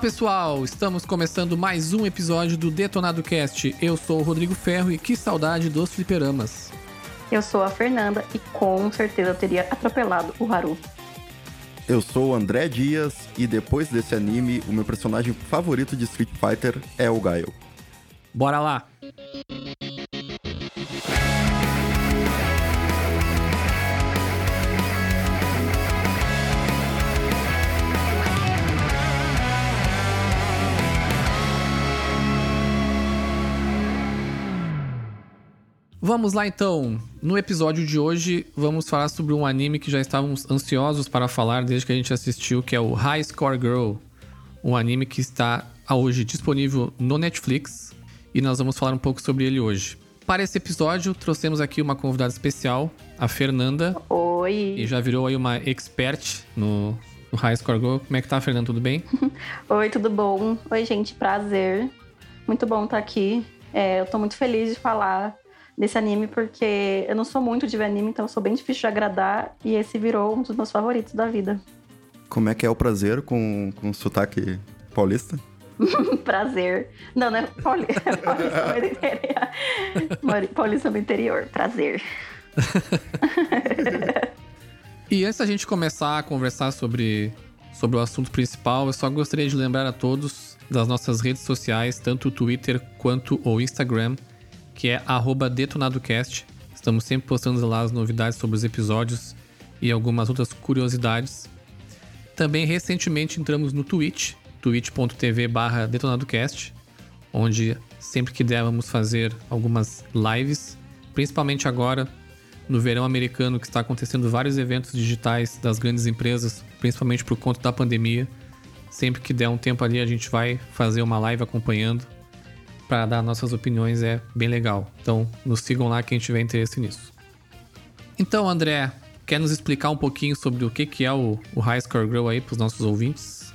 pessoal, estamos começando mais um episódio do Detonado Cast. Eu sou o Rodrigo Ferro e que saudade dos fliperamas. Eu sou a Fernanda e com certeza eu teria atropelado o Haru. Eu sou o André Dias e depois desse anime, o meu personagem favorito de Street Fighter é o Gaio. Bora lá! Vamos lá então. No episódio de hoje, vamos falar sobre um anime que já estávamos ansiosos para falar desde que a gente assistiu, que é o High Score Girl. Um anime que está hoje disponível no Netflix e nós vamos falar um pouco sobre ele hoje. Para esse episódio, trouxemos aqui uma convidada especial, a Fernanda. Oi! E já virou aí uma expert no, no High Score Girl. Como é que tá, Fernanda? Tudo bem? Oi, tudo bom? Oi, gente, prazer. Muito bom estar aqui. É, eu tô muito feliz de falar desse anime, porque eu não sou muito de ver anime, então eu sou bem difícil de agradar, e esse virou um dos meus favoritos da vida. Como é que é o prazer com, com sotaque paulista? prazer. Não, não é pauli... paulista do interior. Paulista do interior, prazer. e antes da gente começar a conversar sobre, sobre o assunto principal, eu só gostaria de lembrar a todos das nossas redes sociais, tanto o Twitter quanto o Instagram, que é detonadocast. Estamos sempre postando lá as novidades sobre os episódios e algumas outras curiosidades. Também recentemente entramos no Twitch, twitch.tv detonadocast, onde sempre que der vamos fazer algumas lives, principalmente agora no verão americano que está acontecendo vários eventos digitais das grandes empresas, principalmente por conta da pandemia. Sempre que der um tempo ali a gente vai fazer uma live acompanhando para dar nossas opiniões é bem legal. Então, nos sigam lá quem tiver interesse nisso. Então, André, quer nos explicar um pouquinho sobre o que, que é o, o High Score Girl aí para os nossos ouvintes?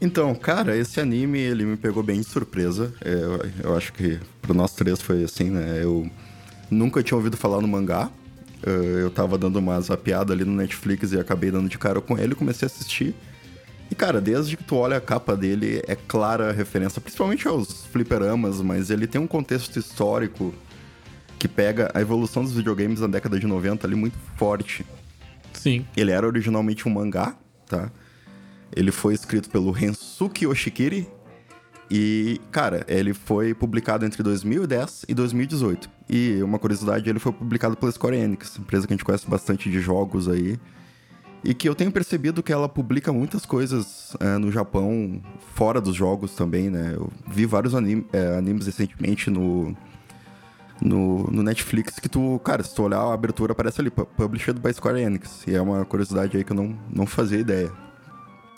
Então, cara, esse anime ele me pegou bem de surpresa. É, eu, eu acho que para nós três foi assim, né? Eu nunca tinha ouvido falar no mangá. É, eu tava dando uma zapiada ali no Netflix e acabei dando de cara com ele, comecei a assistir. E, cara, desde que tu olha a capa dele, é clara a referência, principalmente aos fliperamas, mas ele tem um contexto histórico que pega a evolução dos videogames na década de 90 ali muito forte. Sim. Ele era originalmente um mangá, tá? Ele foi escrito pelo Rensuke Oshikiri. E, cara, ele foi publicado entre 2010 e 2018. E uma curiosidade, ele foi publicado pela Square Enix, empresa que a gente conhece bastante de jogos aí. E que eu tenho percebido que ela publica muitas coisas é, no Japão, fora dos jogos também, né? Eu vi vários é, animes recentemente no, no, no, Netflix que tu, cara, se tu olhar a abertura, aparece ali, published by Square Enix. E é uma curiosidade aí que eu não, não fazia ideia.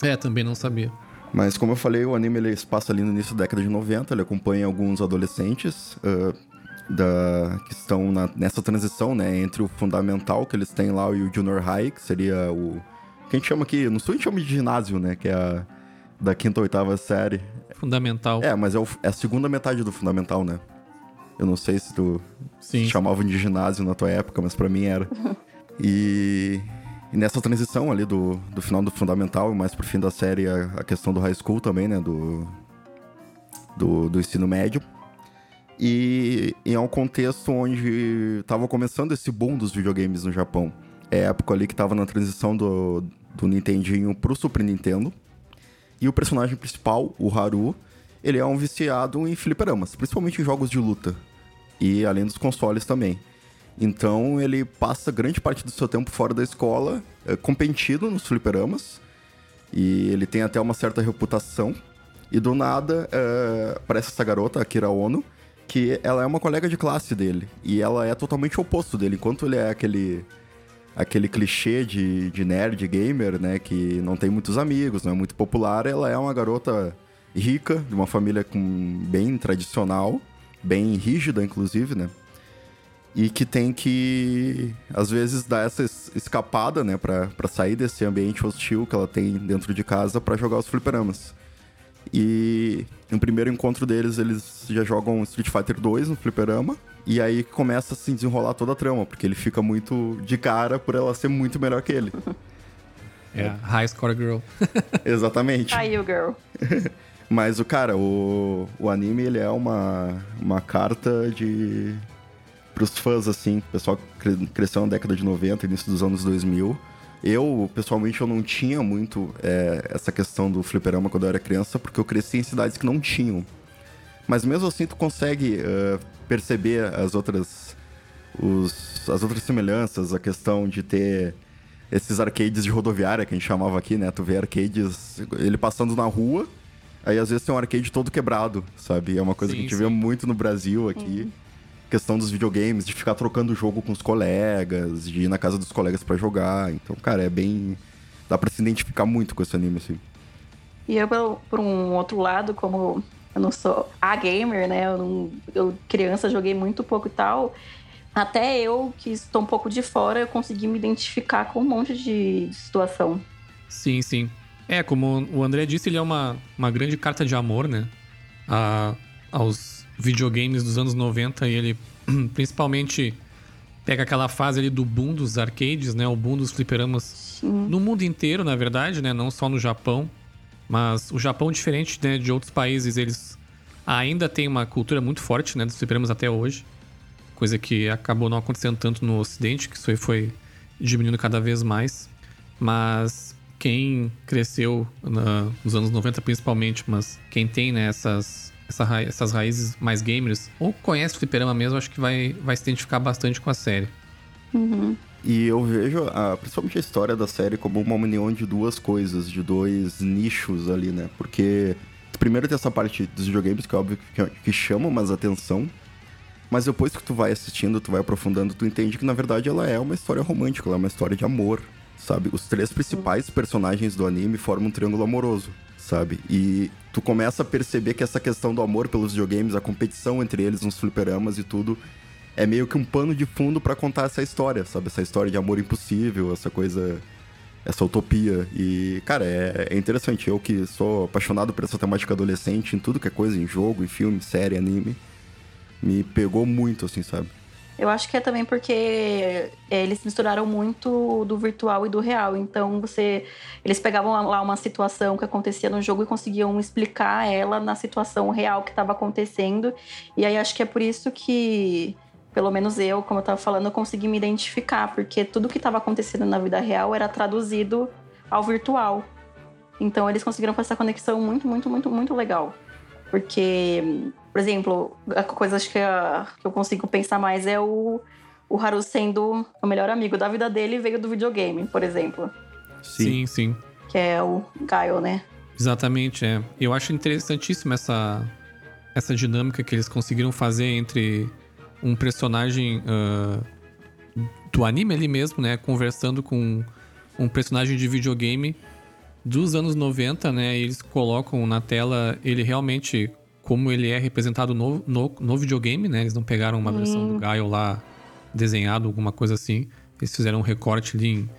É, também não sabia. Mas como eu falei, o anime ele se passa ali no início da década de 90, ele acompanha alguns adolescentes. Uh, da, que estão na, nessa transição, né, entre o fundamental que eles têm lá e o junior high, que seria o que a gente chama aqui, no sul a gente chama de ginásio, né, que é a da quinta ou oitava série. Fundamental. É, mas é, o, é a segunda metade do fundamental, né? Eu não sei se tu Sim. chamavam de ginásio na tua época, mas para mim era. e, e, nessa transição ali do, do final do fundamental e mais pro fim da série a, a questão do high school também, né, do, do, do ensino médio. E, e é um contexto onde estava começando esse boom dos videogames no Japão. É a época ali que estava na transição do, do Nintendinho pro Super Nintendo. E o personagem principal, o Haru, ele é um viciado em fliperamas, principalmente em jogos de luta. E além dos consoles também. Então ele passa grande parte do seu tempo fora da escola, é, competindo nos fliperamas. E ele tem até uma certa reputação. E do nada, é, aparece essa garota, a Kira Ono, que ela é uma colega de classe dele. E ela é totalmente oposto dele. Enquanto ele é aquele aquele clichê de, de nerd gamer, né? Que não tem muitos amigos, não é muito popular. Ela é uma garota rica, de uma família com, bem tradicional, bem rígida, inclusive, né? E que tem que, às vezes, dar essa escapada, né? Pra, pra sair desse ambiente hostil que ela tem dentro de casa para jogar os fliperamas. E no primeiro encontro deles, eles já jogam Street Fighter 2 no fliperama. E aí começa a se desenrolar toda a trama, porque ele fica muito de cara por ela ser muito melhor que ele. É, High Score Girl. Exatamente. Aí, o girl. Mas o cara, o, o anime ele é uma, uma carta de pros fãs assim, o pessoal cresceu na década de 90, início dos anos 2000. Eu, pessoalmente, eu não tinha muito é, essa questão do fliperama quando eu era criança, porque eu cresci em cidades que não tinham. Mas mesmo assim, tu consegue uh, perceber as outras, os, as outras semelhanças, a questão de ter esses arcades de rodoviária, que a gente chamava aqui, né? Tu vê arcades, ele passando na rua, aí às vezes tem um arcade todo quebrado, sabe? É uma coisa sim, que a gente sim. vê muito no Brasil aqui. Uhum. Questão dos videogames, de ficar trocando o jogo com os colegas, de ir na casa dos colegas para jogar. Então, cara, é bem. Dá pra se identificar muito com esse anime, assim. E eu, por um outro lado, como eu não sou a gamer, né? Eu, não, eu criança joguei muito pouco e tal. Até eu, que estou um pouco de fora, eu consegui me identificar com um monte de situação. Sim, sim. É, como o André disse, ele é uma, uma grande carta de amor, né? A, aos videogames dos anos 90 e ele principalmente pega aquela fase ali do boom dos arcades, né? O boom dos fliperamas Sim. no mundo inteiro, na verdade, né? Não só no Japão. Mas o Japão, diferente né, de outros países, eles ainda tem uma cultura muito forte, né? Dos fliperamas até hoje. Coisa que acabou não acontecendo tanto no Ocidente, que isso aí foi diminuindo cada vez mais. Mas quem cresceu na, nos anos 90 principalmente, mas quem tem né, essas, essa ra essas raízes mais gamers, ou conhece o fliperama mesmo, acho que vai, vai se identificar bastante com a série. Uhum. E eu vejo, a, principalmente a história da série, como uma união de duas coisas, de dois nichos ali, né? Porque primeiro tem essa parte dos videogames, que é óbvio que, que chama mais atenção. Mas depois que tu vai assistindo, tu vai aprofundando, tu entende que na verdade ela é uma história romântica, ela é uma história de amor, sabe? Os três principais personagens do anime formam um triângulo amoroso, sabe? E tu começa a perceber que essa questão do amor pelos videogames, a competição entre eles nos fliperamas e tudo, é meio que um pano de fundo para contar essa história, sabe? Essa história de amor impossível, essa coisa. Essa utopia. E, cara, é, é interessante. Eu que sou apaixonado por essa temática adolescente, em tudo que é coisa, em jogo, em filme, série, anime, me pegou muito, assim, sabe? Eu acho que é também porque é, eles misturaram muito do virtual e do real. Então você, eles pegavam lá uma situação que acontecia no jogo e conseguiam explicar ela na situação real que estava acontecendo. E aí acho que é por isso que pelo menos eu, como eu estava falando, eu consegui me identificar, porque tudo que estava acontecendo na vida real era traduzido ao virtual. Então eles conseguiram fazer essa conexão muito, muito, muito, muito legal. Porque, por exemplo, a coisa acho que, a, que eu consigo pensar mais é o, o Haru sendo o melhor amigo da vida dele veio do videogame, por exemplo. Sim, sim. Que é o Gaio, né? Exatamente, é. Eu acho interessantíssima essa, essa dinâmica que eles conseguiram fazer entre um personagem uh, do anime ali mesmo, né? Conversando com um personagem de videogame dos anos 90, né? Eles colocam na tela ele realmente como ele é representado no, no, no videogame, né? Eles não pegaram uma versão do Gaio lá desenhado, alguma coisa assim. Eles fizeram um recorte ali em,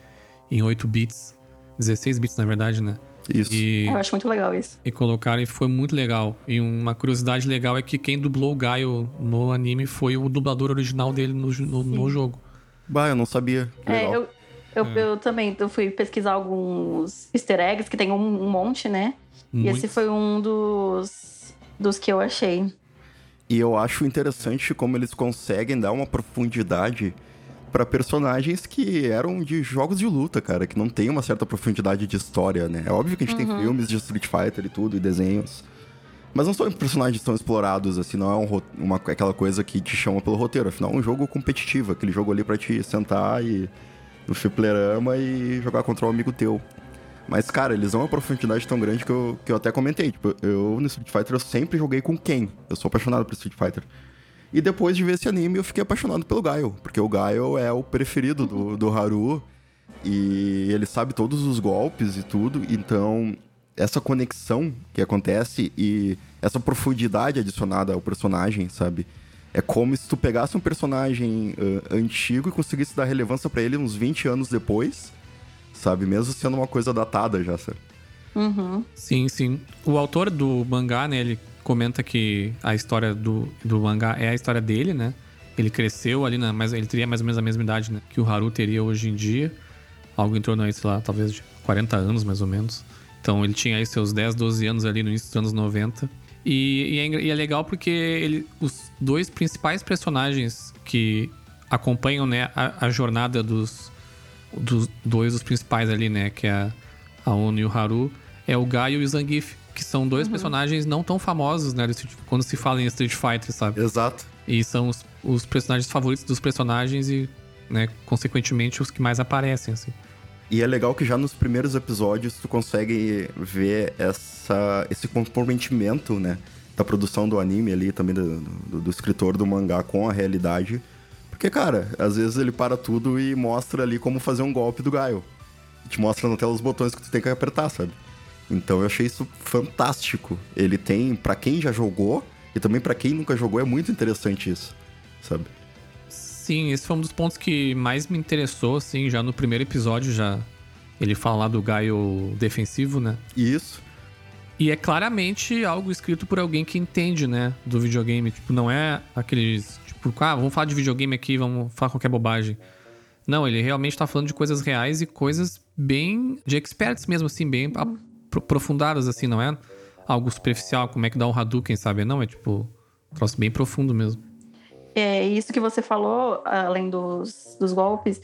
em 8 bits, 16 bits na verdade, né? Isso. E, eu acho muito legal isso. E colocaram e foi muito legal. E uma curiosidade legal é que quem dublou o Gaio no anime foi o dublador original dele no, no, no jogo. Bah, eu não sabia. É, eu, eu, é. eu, também eu fui pesquisar alguns easter eggs, que tem um, um monte, né? Muito. E esse foi um dos, dos que eu achei. E eu acho interessante como eles conseguem dar uma profundidade para personagens que eram de jogos de luta, cara, que não tem uma certa profundidade de história, né? É óbvio que a gente uhum. tem filmes de Street Fighter e tudo, e desenhos. Mas não são personagens tão explorados, assim, não é um, uma, aquela coisa que te chama pelo roteiro. Afinal, é um jogo competitivo, aquele jogo ali para te sentar e no fliperama e jogar contra um amigo teu. Mas, cara, eles dão uma profundidade tão grande que eu, que eu até comentei. Tipo, eu no Street Fighter eu sempre joguei com quem? Eu sou apaixonado por Street Fighter. E depois de ver esse anime, eu fiquei apaixonado pelo Gaio, porque o Gaio é o preferido do, do Haru. E ele sabe todos os golpes e tudo. Então, essa conexão que acontece e essa profundidade adicionada ao personagem, sabe? É como se tu pegasse um personagem uh, antigo e conseguisse dar relevância para ele uns 20 anos depois, sabe? Mesmo sendo uma coisa datada já, sabe? Uhum. Sim, sim. O autor do mangá, né, ele comenta que a história do, do mangá é a história dele, né? Ele cresceu ali, na, mas ele teria mais ou menos a mesma idade né, que o Haru teria hoje em dia. Algo em torno aí, sei lá, talvez de 40 anos mais ou menos. Então ele tinha aí seus 10, 12 anos ali no início dos anos 90. E, e, é, e é, legal porque ele, os dois principais personagens que acompanham né, a, a jornada dos, dos dois dos principais ali, né? Que é a Ono e o Haru, é o Gaio e o Zangief, que são dois uhum. personagens não tão famosos, né? Quando se fala em Street Fighter, sabe? Exato. E são os, os personagens favoritos dos personagens e, né, consequentemente, os que mais aparecem, assim. E é legal que já nos primeiros episódios tu consegue ver essa, esse comprometimento, né? Da produção do anime ali, também do, do, do escritor do mangá com a realidade. Porque, cara, às vezes ele para tudo e mostra ali como fazer um golpe do Gaio. Te mostra na tela os botões que tu tem que apertar, sabe? Então eu achei isso fantástico. Ele tem, para quem já jogou, e também para quem nunca jogou, é muito interessante isso, sabe? Sim, esse foi um dos pontos que mais me interessou, assim, já no primeiro episódio, já. Ele fala lá do Gaio defensivo, né? Isso. E é claramente algo escrito por alguém que entende, né, do videogame. Tipo, não é aqueles. Tipo, ah, vamos falar de videogame aqui, vamos falar qualquer bobagem. Não, ele realmente tá falando de coisas reais e coisas bem. de experts mesmo, assim, bem aprofundadas, assim, não é algo superficial, como é que dá um Hadouken, sabe? Não, é tipo. Um troço bem profundo mesmo. É, isso que você falou, além dos, dos golpes,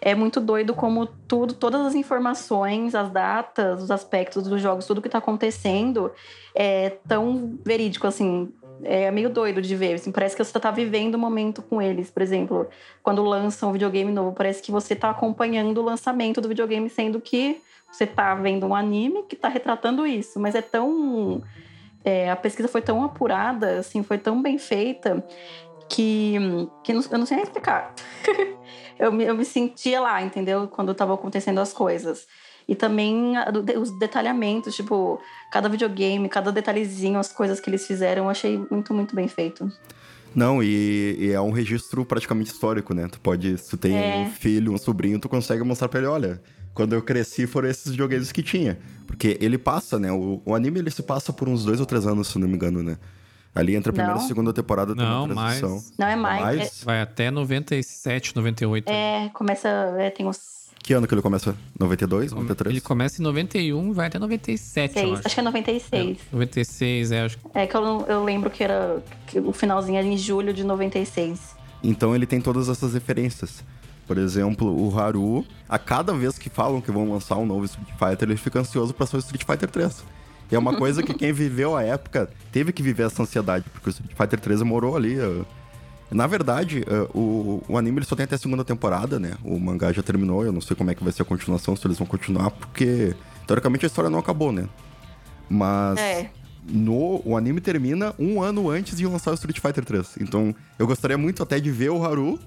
é muito doido como tudo, todas as informações, as datas, os aspectos dos jogos, tudo que tá acontecendo é tão verídico, assim. É meio doido de ver, assim, parece que você tá vivendo o momento com eles. Por exemplo, quando lançam um videogame novo, parece que você tá acompanhando o lançamento do videogame, sendo que você tá vendo um anime que tá retratando isso. Mas é tão... É, a pesquisa foi tão apurada, assim, foi tão bem feita que, que não, eu não sei nem explicar. eu, me, eu me sentia lá, entendeu? Quando estavam acontecendo as coisas. E também os detalhamentos, tipo, cada videogame, cada detalhezinho, as coisas que eles fizeram, eu achei muito, muito bem feito. Não, e, e, é um registro praticamente histórico, né? Tu pode, se tu tem é. um filho, um sobrinho, tu consegue mostrar pra ele, olha, quando eu cresci foram esses videogames que tinha. Porque ele passa, né? O, o anime ele se passa por uns dois ou três anos, se não me engano, né? Ali entre a primeira não. e segunda temporada tem não, uma transição. Mais. Não, é mais. mais? É... Vai até 97, 98. É, começa. É, tem uns. Que ano que ele começa? 92, 93? Ele começa em 91 e vai até 97. Seis. Acho. acho. que é 96. É, 96, é. Acho... É que eu, eu lembro que era. Que o finalzinho era em julho de 96. Então ele tem todas essas referências. Por exemplo, o Haru, a cada vez que falam que vão lançar um novo Street Fighter, ele fica ansioso para ser o Street Fighter 3. E é uma coisa que quem viveu a época teve que viver essa ansiedade, porque o Street Fighter 3 morou ali. Na verdade, o, o anime ele só tem até a segunda temporada, né? O mangá já terminou, eu não sei como é que vai ser a continuação, se eles vão continuar, porque teoricamente a história não acabou, né? Mas é. no, o anime termina um ano antes de lançar o Street Fighter 3. Então eu gostaria muito até de ver o Haru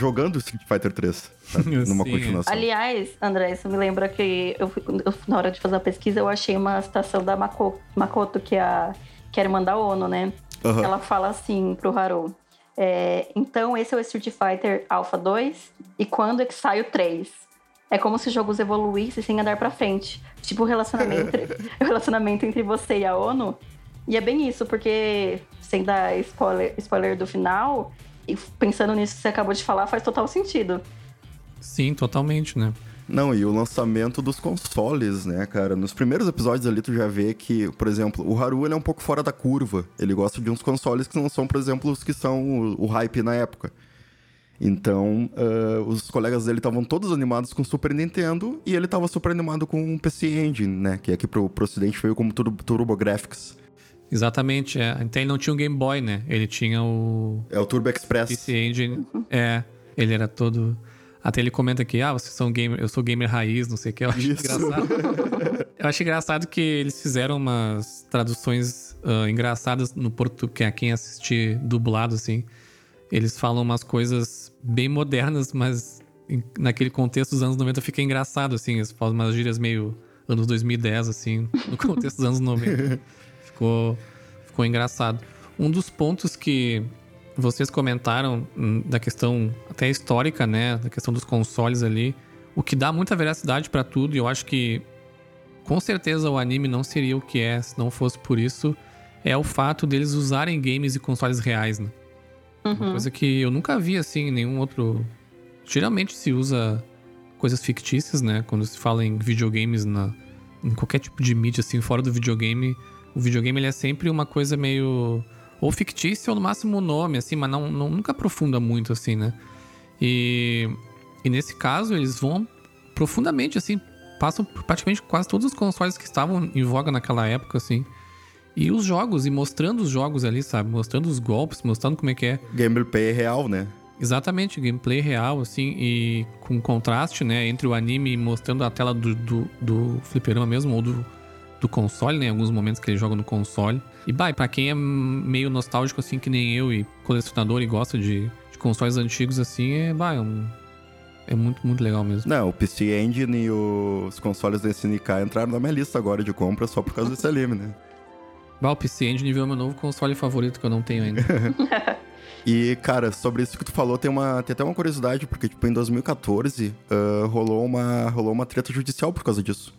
jogando Street Fighter 3, numa Sim. continuação. Aliás, André, isso me lembra que eu, eu, na hora de fazer a pesquisa eu achei uma citação da Mako, Makoto, que é a, que é a irmã da ONU, né? Uhum. Ela fala assim pro Haru. É, então, esse é o Street Fighter Alpha 2, e quando é que sai o 3? É como se os jogos evoluíssem sem andar pra frente. Tipo o relacionamento, o relacionamento entre você e a ONU. E é bem isso, porque, sem dar spoiler, spoiler do final, e pensando nisso que você acabou de falar, faz total sentido. Sim, totalmente, né? Não, e o lançamento dos consoles, né, cara? Nos primeiros episódios ali tu já vê que, por exemplo, o Haru ele é um pouco fora da curva. Ele gosta de uns consoles que não são, por exemplo, os que são o, o hype na época. Então, uh, os colegas dele estavam todos animados com o Super Nintendo e ele estava super animado com o PC Engine, né? Que aqui pro, pro ocidente veio como Turbo Graphics. Exatamente, é. Então ele não tinha um Game Boy, né? Ele tinha o. É o Turbo Express. PC Engine. É. Ele era todo. Até ele comenta aqui, ah, vocês são gamer, eu sou gamer raiz, não sei o que. Eu acho Isso. engraçado. eu acho engraçado que eles fizeram umas traduções uh, engraçadas no português, é quem assistir dublado, assim. Eles falam umas coisas bem modernas, mas naquele contexto dos anos 90 fica engraçado, assim. Eles falam umas gírias meio anos 2010, assim, no contexto dos anos 90. ficou, ficou engraçado. Um dos pontos que vocês comentaram hum, da questão até histórica, né, da questão dos consoles ali, o que dá muita veracidade para tudo, e eu acho que com certeza o anime não seria o que é se não fosse por isso, é o fato deles usarem games e consoles reais, né? Uhum. Uma coisa que eu nunca vi assim em nenhum outro. Geralmente se usa coisas fictícias, né? Quando se fala em videogames na, em qualquer tipo de mídia, assim, fora do videogame, o videogame ele é sempre uma coisa meio. Ou fictícia, ou no máximo um nome, assim, mas não, não, nunca aprofunda muito, assim, né? E, e nesse caso, eles vão profundamente, assim, passam por praticamente quase todos os consoles que estavam em voga naquela época, assim. E os jogos, e mostrando os jogos ali, sabe? Mostrando os golpes, mostrando como é que é. Gameplay real, né? Exatamente, gameplay real, assim, e com contraste, né, entre o anime mostrando a tela do, do, do fliperama mesmo, ou do, do console, né, em alguns momentos que ele joga no console. E, bah, pra quem é meio nostálgico, assim, que nem eu, e colecionador e gosta de, de consoles antigos, assim, é, bah, é, um, é muito, muito legal mesmo. Não, o PC Engine e os consoles da SNK entraram na minha lista agora de compra só por causa desse anime, né? Bah, o PC Engine virou meu novo console favorito que eu não tenho ainda. E, cara, sobre isso que tu falou, tem, uma, tem até uma curiosidade, porque, tipo, em 2014 uh, rolou, uma, rolou uma treta judicial por causa disso.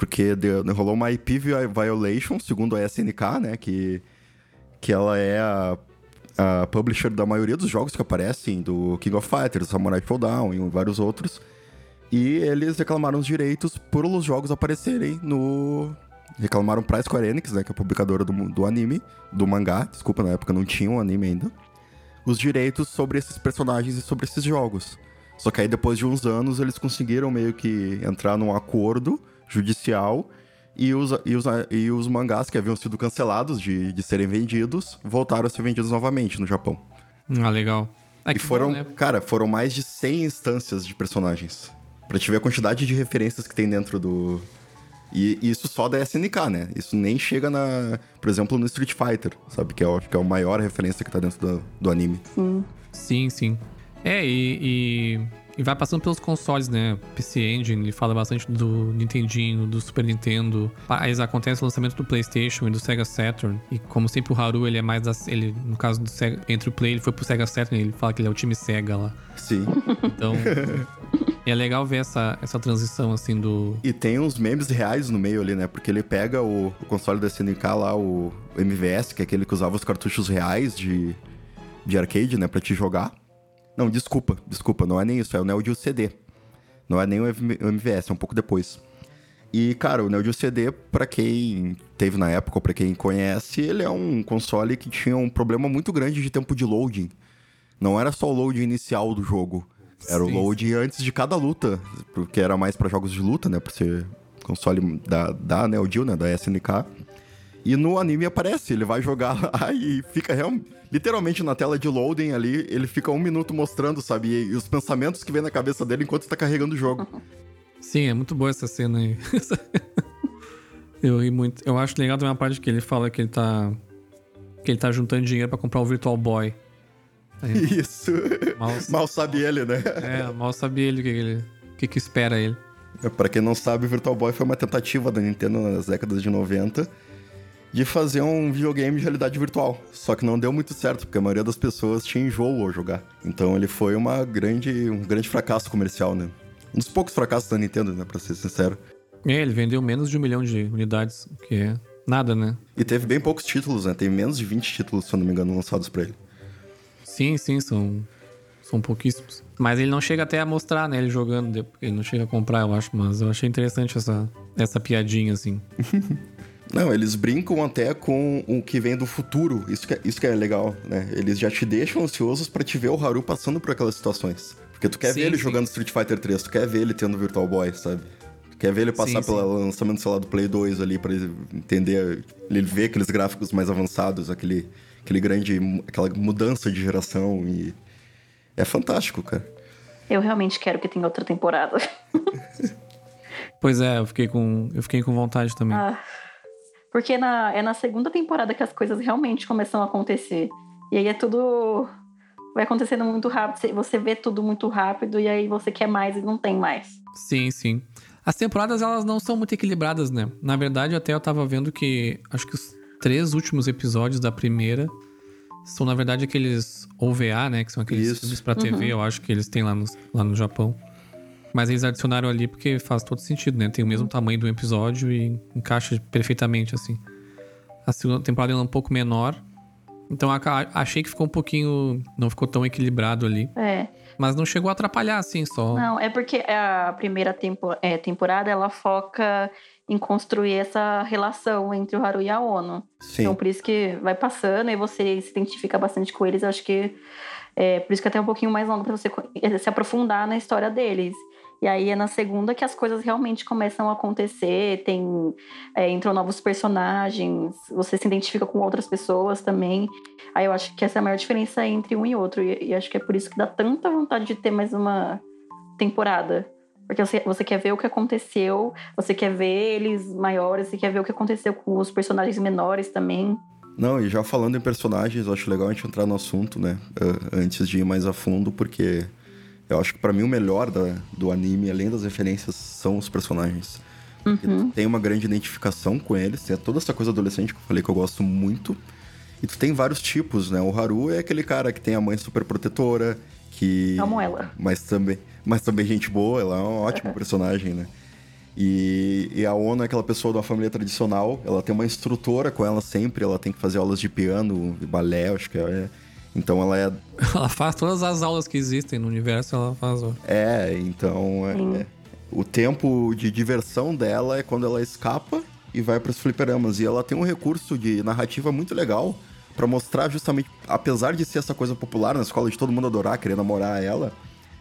Porque de, rolou uma IP violation, segundo a SNK, né? Que, que ela é a, a publisher da maioria dos jogos que aparecem, do King of Fighters, Samurai Showdown e vários outros. E eles reclamaram os direitos por os jogos aparecerem no. Reclamaram pra Square Enix, né? Que é a publicadora do, do anime, do mangá. Desculpa, na época não tinha um anime ainda os direitos sobre esses personagens e sobre esses jogos. Só que aí depois de uns anos eles conseguiram meio que entrar num acordo judicial e os, e os, e os mangás que haviam sido cancelados de, de serem vendidos voltaram a ser vendidos novamente no Japão. Ah, legal. Ah, e foram, bom, né? cara, foram mais de 100 instâncias de personagens. Pra te ver a quantidade de referências que tem dentro do, e isso só da SNK, né? Isso nem chega na. Por exemplo, no Street Fighter, sabe? Que é, acho que é a maior referência que tá dentro do, do anime. Sim. Sim, sim. É, e, e, e, vai passando pelos consoles, né? PC Engine, ele fala bastante do Nintendinho, do Super Nintendo. Aí acontece o lançamento do PlayStation e do Sega Saturn. E como sempre o Haru, ele é mais. Da, ele, no caso do Sega, entre o Play, ele foi pro Sega Saturn, ele fala que ele é o time Sega lá. Sim. Então. É legal ver essa, essa transição, assim, do. E tem uns memes reais no meio ali, né? Porque ele pega o, o console da SNK lá, o, o MVS, que é aquele que usava os cartuchos reais de, de arcade, né? Pra te jogar. Não, desculpa, desculpa, não é nem isso, é o Neo Geo CD. Não é nem o MVS, é um pouco depois. E, cara, o Neo Geo CD, pra quem teve na época ou pra quem conhece, ele é um console que tinha um problema muito grande de tempo de loading. Não era só o loading inicial do jogo. Era sim, o load sim. antes de cada luta, porque era mais para jogos de luta, né? Por ser console da, da Neo Geo, né? Da SNK. E no anime aparece, ele vai jogar lá e fica real, literalmente na tela de loading ali, ele fica um minuto mostrando, sabe? E, os pensamentos que vem na cabeça dele enquanto está carregando o jogo. Sim, é muito boa essa cena aí. eu ri muito. Eu acho legal também a parte que ele fala que ele tá. Que ele tá juntando dinheiro para comprar o Virtual Boy. Isso. Mal, mal sabe ele, né? É, mal sabe ele o que, ele, o que, que espera ele. É, pra quem não sabe, Virtual Boy foi uma tentativa da Nintendo nas décadas de 90 de fazer um videogame de realidade virtual. Só que não deu muito certo, porque a maioria das pessoas tinha enjoo ao jogar. Então ele foi uma grande, um grande fracasso comercial, né? Um dos poucos fracassos da Nintendo, né? Pra ser sincero. É, ele vendeu menos de um milhão de unidades, o que é nada, né? E teve bem poucos títulos, né? Tem menos de 20 títulos, se eu não me engano, lançados pra ele. Sim, sim, são, são pouquíssimos. Mas ele não chega até a mostrar, né? Ele jogando, ele não chega a comprar, eu acho. Mas eu achei interessante essa, essa piadinha, assim. Não, eles brincam até com o que vem do futuro. Isso que é, isso que é legal, né? Eles já te deixam ansiosos para te ver o Haru passando por aquelas situações. Porque tu quer sim, ver ele sim. jogando Street Fighter 3, tu quer ver ele tendo Virtual Boy, sabe? Tu quer ver ele passar sim, pelo lançamento, sei lá, do Play 2 ali para entender, ele ver aqueles gráficos mais avançados, aquele aquele grande, aquela mudança de geração e é fantástico, cara. Eu realmente quero que tenha outra temporada. pois é, eu fiquei com, eu fiquei com vontade também. Ah, porque na, é na segunda temporada que as coisas realmente começam a acontecer. E aí é tudo. Vai acontecendo muito rápido, você vê tudo muito rápido e aí você quer mais e não tem mais. Sim, sim. As temporadas elas não são muito equilibradas, né? Na verdade, até eu tava vendo que acho que os três últimos episódios da primeira são, na verdade, aqueles OVA, né? Que são aqueles Isso. filmes pra TV, uhum. eu acho que eles têm lá no, lá no Japão. Mas eles adicionaram ali porque faz todo sentido, né? Tem o mesmo tamanho do episódio e encaixa perfeitamente, assim. A segunda temporada é um pouco menor. Então achei que ficou um pouquinho. Não ficou tão equilibrado ali. É. Mas não chegou a atrapalhar, assim, só. Não, é porque a primeira tempo, é, temporada ela foca em construir essa relação entre o Haru e a Ono. Sim. Então, por isso que vai passando e você se identifica bastante com eles. Eu acho que é por isso que é até um pouquinho mais longo para você se aprofundar na história deles. E aí é na segunda que as coisas realmente começam a acontecer, tem é, entram novos personagens, você se identifica com outras pessoas também. Aí eu acho que essa é a maior diferença entre um e outro. E, e acho que é por isso que dá tanta vontade de ter mais uma temporada. Porque você, você quer ver o que aconteceu, você quer ver eles maiores, você quer ver o que aconteceu com os personagens menores também. Não, e já falando em personagens, eu acho legal a gente entrar no assunto, né? Antes de ir mais a fundo, porque eu acho que para mim o melhor da, do anime, além das referências, são os personagens. Uhum. Tem uma grande identificação com eles, tem toda essa coisa adolescente que eu falei que eu gosto muito. E tu tem vários tipos, né? O Haru é aquele cara que tem a mãe super protetora, que. Amo ela. Mas também, mas também gente boa, ela é um ótimo personagem, né? E, e, a Ono é aquela pessoa de uma família tradicional, ela tem uma instrutora com ela sempre, ela tem que fazer aulas de piano, de balé, acho que é. Então ela é. Ela faz todas as aulas que existem no universo, ela faz. É, então. É, é, o tempo de diversão dela é quando ela escapa e vai para os fliperamas. E ela tem um recurso de narrativa muito legal para mostrar justamente, apesar de ser essa coisa popular na escola de todo mundo adorar, querer namorar ela,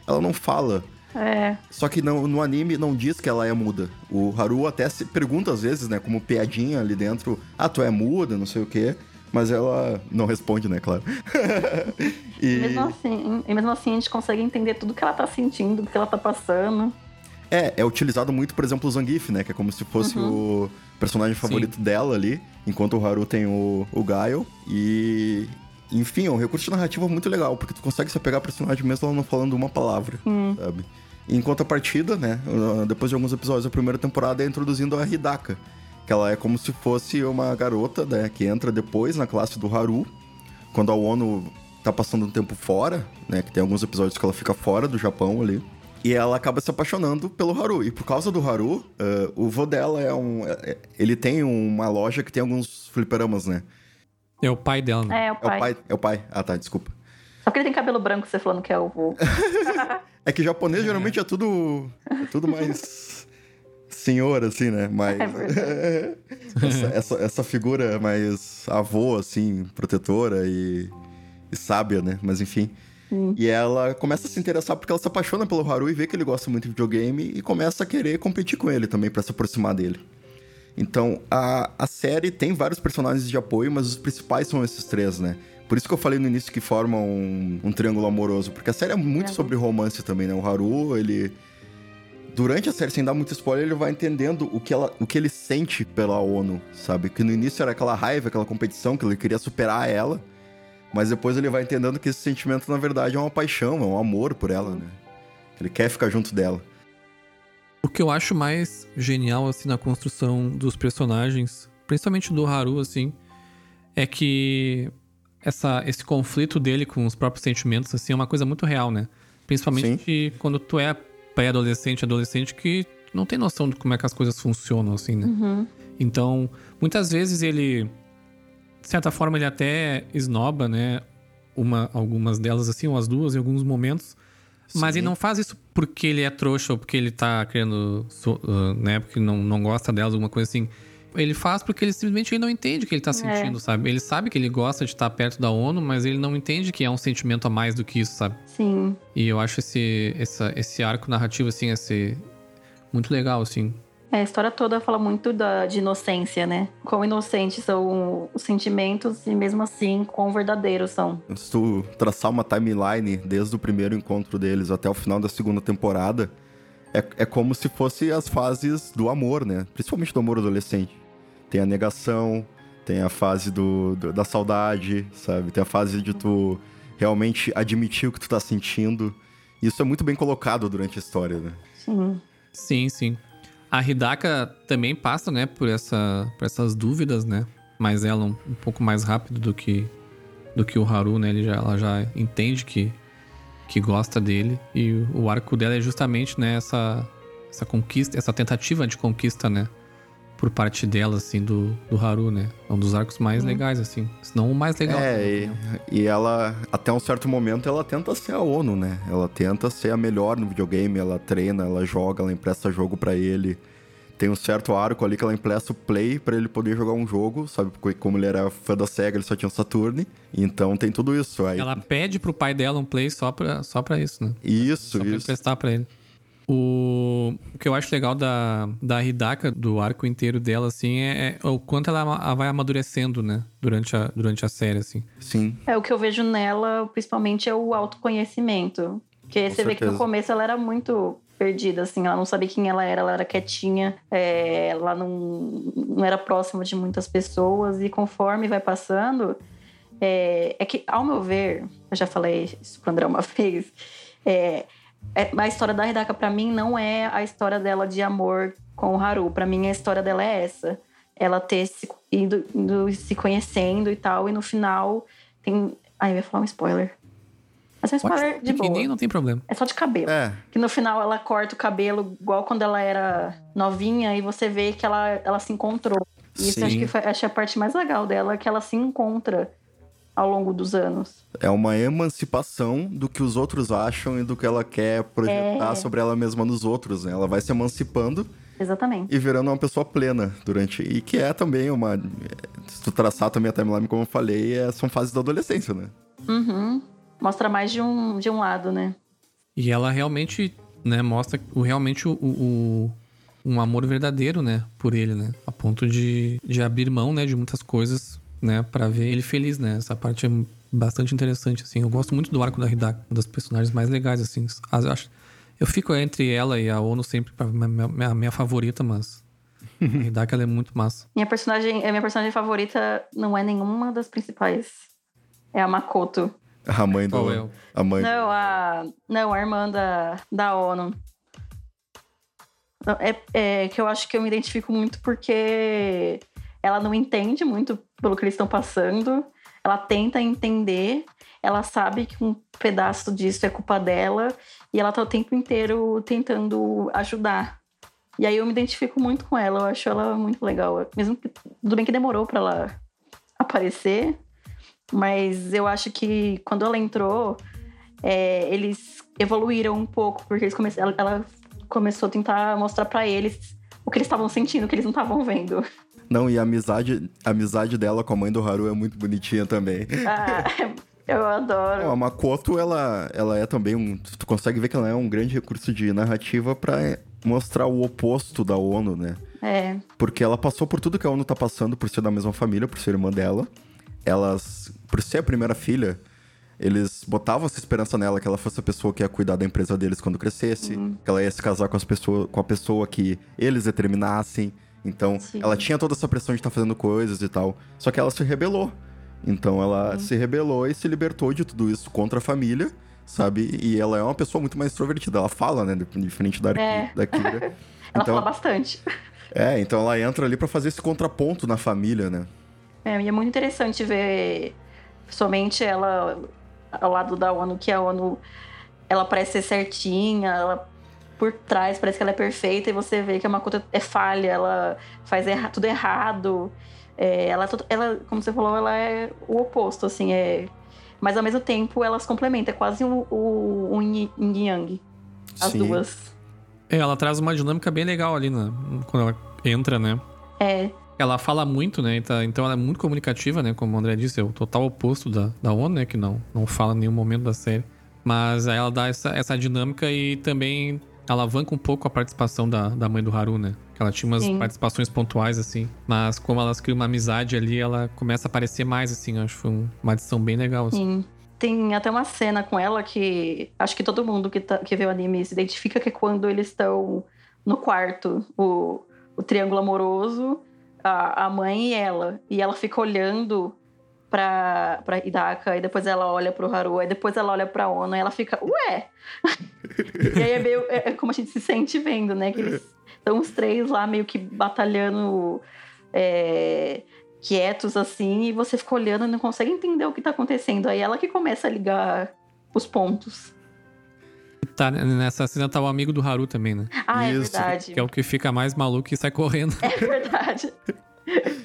ela não fala. É. Só que no, no anime não diz que ela é muda. O Haru até se pergunta às vezes, né, como piadinha ali dentro, ah, tu é muda, não sei o quê. Mas ela não responde, né, claro. e... Mesmo assim, e mesmo assim a gente consegue entender tudo que ela tá sentindo, o que ela tá passando. É, é utilizado muito, por exemplo, o Zangief, né? Que é como se fosse uhum. o personagem favorito Sim. dela ali, enquanto o Haru tem o, o Gaio. E. Enfim, é um recurso narrativo muito legal, porque tu consegue se apegar ao personagem mesmo ela não falando uma palavra, hum. sabe? Enquanto a partida, né? Depois de alguns episódios da primeira temporada, é introduzindo a Hidaka, que ela é como se fosse uma garota, né, que entra depois na classe do Haru, quando a Ono tá passando um tempo fora, né, que tem alguns episódios que ela fica fora do Japão ali. E ela acaba se apaixonando pelo Haru. E por causa do Haru, uh, o vô dela é um. É, ele tem uma loja que tem alguns fliperamas, né? É o pai dela, né? É, o pai. É o pai. É o pai. Ah, tá, desculpa. Só porque ele tem cabelo branco, você falando que é o vô. é que japonês geralmente é tudo. É tudo mais senhor, assim, né? Mas. É essa, essa, essa, figura mais avô, assim, protetora e, e sábia, né? Mas enfim. Hum. E ela começa a se interessar porque ela se apaixona pelo Haru e vê que ele gosta muito de videogame e começa a querer competir com ele também para se aproximar dele. Então, a, a série tem vários personagens de apoio, mas os principais são esses três, né? Por isso que eu falei no início que formam um, um triângulo amoroso, porque a série é muito é. sobre romance também, né? O Haru, ele durante a série, sem dar muito spoiler, ele vai entendendo o que, ela, o que ele sente pela ONU, sabe? Que no início era aquela raiva, aquela competição, que ele queria superar ela. Mas depois ele vai entendendo que esse sentimento, na verdade, é uma paixão, é um amor por ela, né? Ele quer ficar junto dela. O que eu acho mais genial, assim, na construção dos personagens, principalmente do Haru, assim, é que essa, esse conflito dele com os próprios sentimentos, assim, é uma coisa muito real, né? Principalmente Sim. quando tu é pré-adolescente, adolescente que não tem noção de como é que as coisas funcionam, assim, né? Uhum. Então, muitas vezes ele, de certa forma, ele até esnoba, né? Uma, algumas delas, assim, ou as duas, em alguns momentos. Sim. Mas ele não faz isso porque ele é trouxa ou porque ele tá querendo, uh, né? Porque não, não gosta delas, alguma coisa assim. Ele faz porque ele simplesmente ele não entende o que ele tá é. sentindo, é. sabe? Ele sabe que ele gosta de estar perto da ONU, mas ele não entende que é um sentimento a mais do que isso, sabe? Sim. E eu acho esse, essa, esse arco narrativo, assim, esse, muito legal, assim. É, a história toda fala muito da, de inocência, né? Quão inocentes são os sentimentos e mesmo assim quão verdadeiros são. Se tu traçar uma timeline desde o primeiro encontro deles até o final da segunda temporada, é, é como se fosse as fases do amor, né? Principalmente do amor adolescente. Tem a negação, tem a fase do, do, da saudade, sabe? Tem a fase de tu realmente admitir o que tu tá sentindo. Isso é muito bem colocado durante a história, né? Sim. Sim, sim. A Hidaka também passa, né, por, essa, por essas dúvidas, né? Mas ela um, um pouco mais rápido do que, do que o Haru, né? Ele já, ela já entende que, que gosta dele. E o arco dela é justamente, né, essa, essa conquista, essa tentativa de conquista, né? Por parte dela, assim, do, do Haru, né? É um dos arcos mais uhum. legais, assim. Se não o mais legal. É, e, e, ela, até um certo momento, ela tenta ser a ONU, né? Ela tenta ser a melhor no videogame, ela treina, ela joga, ela empresta jogo para ele. tem um certo arco ali que ela empresta o Play para ele poder jogar um jogo, sabe? Porque como ele era fã da SEGA, ele só tinha o Saturn. Então tem tudo isso. Aí... Ela pede pro pai dela um Play só pra, só pra isso, né? Isso, só isso. Pra emprestar pra ele. O, o que eu acho legal da, da Hidaka, do arco inteiro dela, assim, é, é o quanto ela, ela, vai amadurecendo, né? Durante a, durante a série, assim. Sim. É, o que eu vejo nela, principalmente, é o autoconhecimento. Porque Com você certeza. vê que no começo ela era muito perdida, assim, ela não sabia quem ela era, ela era quietinha, é, ela não, não era próxima de muitas pessoas, e conforme vai passando, é, é que, ao meu ver, eu já falei isso pro André uma vez, é, é, a história da Hidaka para mim não é a história dela de amor com o Haru. Para mim a história dela é essa. Ela ter se, indo, indo, se conhecendo e tal, e no final tem. Ai, eu ia falar um spoiler. Mas é um spoiler Pode, de boa. não tem problema. É só de cabelo. É. Que no final ela corta o cabelo igual quando ela era novinha e você vê que ela, ela se encontrou. E isso acho que foi, acho a parte mais legal dela, que ela se encontra ao longo dos anos. É uma emancipação do que os outros acham e do que ela quer projetar é... sobre ela mesma nos outros. Né? Ela vai se emancipando. Exatamente. E virando uma pessoa plena durante. E que é também uma. Se tu traçar também a timeline, como eu falei, é... são fases da adolescência, né? Uhum. Mostra mais de um, de um lado, né? E ela realmente, né, mostra o, realmente o, o, um amor verdadeiro, né, por ele, né? A ponto de, de abrir mão, né, de muitas coisas né, para ver ele feliz, né? Essa parte é bastante interessante, assim. Eu gosto muito do arco da Hidaka, uma das personagens mais legais, assim. Eu, acho, eu fico entre ela e a Ono sempre pra minha, minha, minha favorita, mas a Hidaka ela é muito massa. Minha personagem, a minha personagem favorita não é nenhuma das principais. É a Makoto. A mãe do. Qual é? A mãe. Não, a. Não, a irmã da, da ONU. É, é que eu acho que eu me identifico muito porque ela não entende muito pelo que eles estão passando, ela tenta entender, ela sabe que um pedaço disso é culpa dela e ela tá o tempo inteiro tentando ajudar. E aí eu me identifico muito com ela, eu acho ela muito legal. Mesmo que tudo bem que demorou para ela aparecer, mas eu acho que quando ela entrou, é, eles evoluíram um pouco, porque eles come ela, ela começou a tentar mostrar para eles o que eles estavam sentindo, o que eles não estavam vendo. Não, e a amizade, a amizade dela com a mãe do Haru é muito bonitinha também. Ah, eu adoro. a Makoto, ela, ela é também um. Tu consegue ver que ela é um grande recurso de narrativa para mostrar o oposto da ONU, né? É. Porque ela passou por tudo que a ONU tá passando por ser da mesma família, por ser irmã dela. Elas, por ser a primeira filha, eles botavam essa esperança nela que ela fosse a pessoa que ia cuidar da empresa deles quando crescesse, uhum. que ela ia se casar com, as pessoas, com a pessoa que eles determinassem. Então, Sim. ela tinha toda essa pressão de estar tá fazendo coisas e tal. Só que ela se rebelou. Então, ela Sim. se rebelou e se libertou de tudo isso contra a família, sabe? E ela é uma pessoa muito mais extrovertida. Ela fala, né? Diferente da, é. da Kira. ela então, fala bastante. É, então ela entra ali para fazer esse contraponto na família, né? É, e é muito interessante ver somente ela ao lado da ONU, que a ONU ela parece ser certinha, ela por trás parece que ela é perfeita e você vê que a Makoto é falha, ela faz erra tudo errado. É, ela, ela, como você falou, ela é o oposto, assim, é... Mas ao mesmo tempo elas complementam, é quase um, um, um yin yang, as Sim. duas. É, ela traz uma dinâmica bem legal ali, né? Quando ela entra, né? É. Ela fala muito, né? Então, então ela é muito comunicativa, né? Como o André disse, é o total oposto da, da ONU, né? Que não, não fala em nenhum momento da série. Mas ela dá essa, essa dinâmica e também alavanca um pouco a participação da, da mãe do Haru, né? Ela tinha umas Sim. participações pontuais, assim. Mas como elas criam uma amizade ali, ela começa a aparecer mais, assim. Acho que foi uma adição bem legal, assim. Sim. Tem até uma cena com ela que acho que todo mundo que, tá, que vê o anime se identifica que é quando eles estão no quarto, o, o triângulo amoroso, a, a mãe e ela. E ela fica olhando pra, pra Hidaka, e depois ela olha pro Haru, e depois ela olha pra Ono, e ela fica, ué! e aí é meio é, é como a gente se sente vendo, né? Que eles estão os três lá meio que batalhando é, quietos assim, e você fica olhando e não consegue entender o que tá acontecendo. Aí ela que começa a ligar os pontos. Tá, nessa cena tá o amigo do Haru também, né? Ah, é Isso. verdade. Que é o que fica mais maluco e sai correndo. É verdade.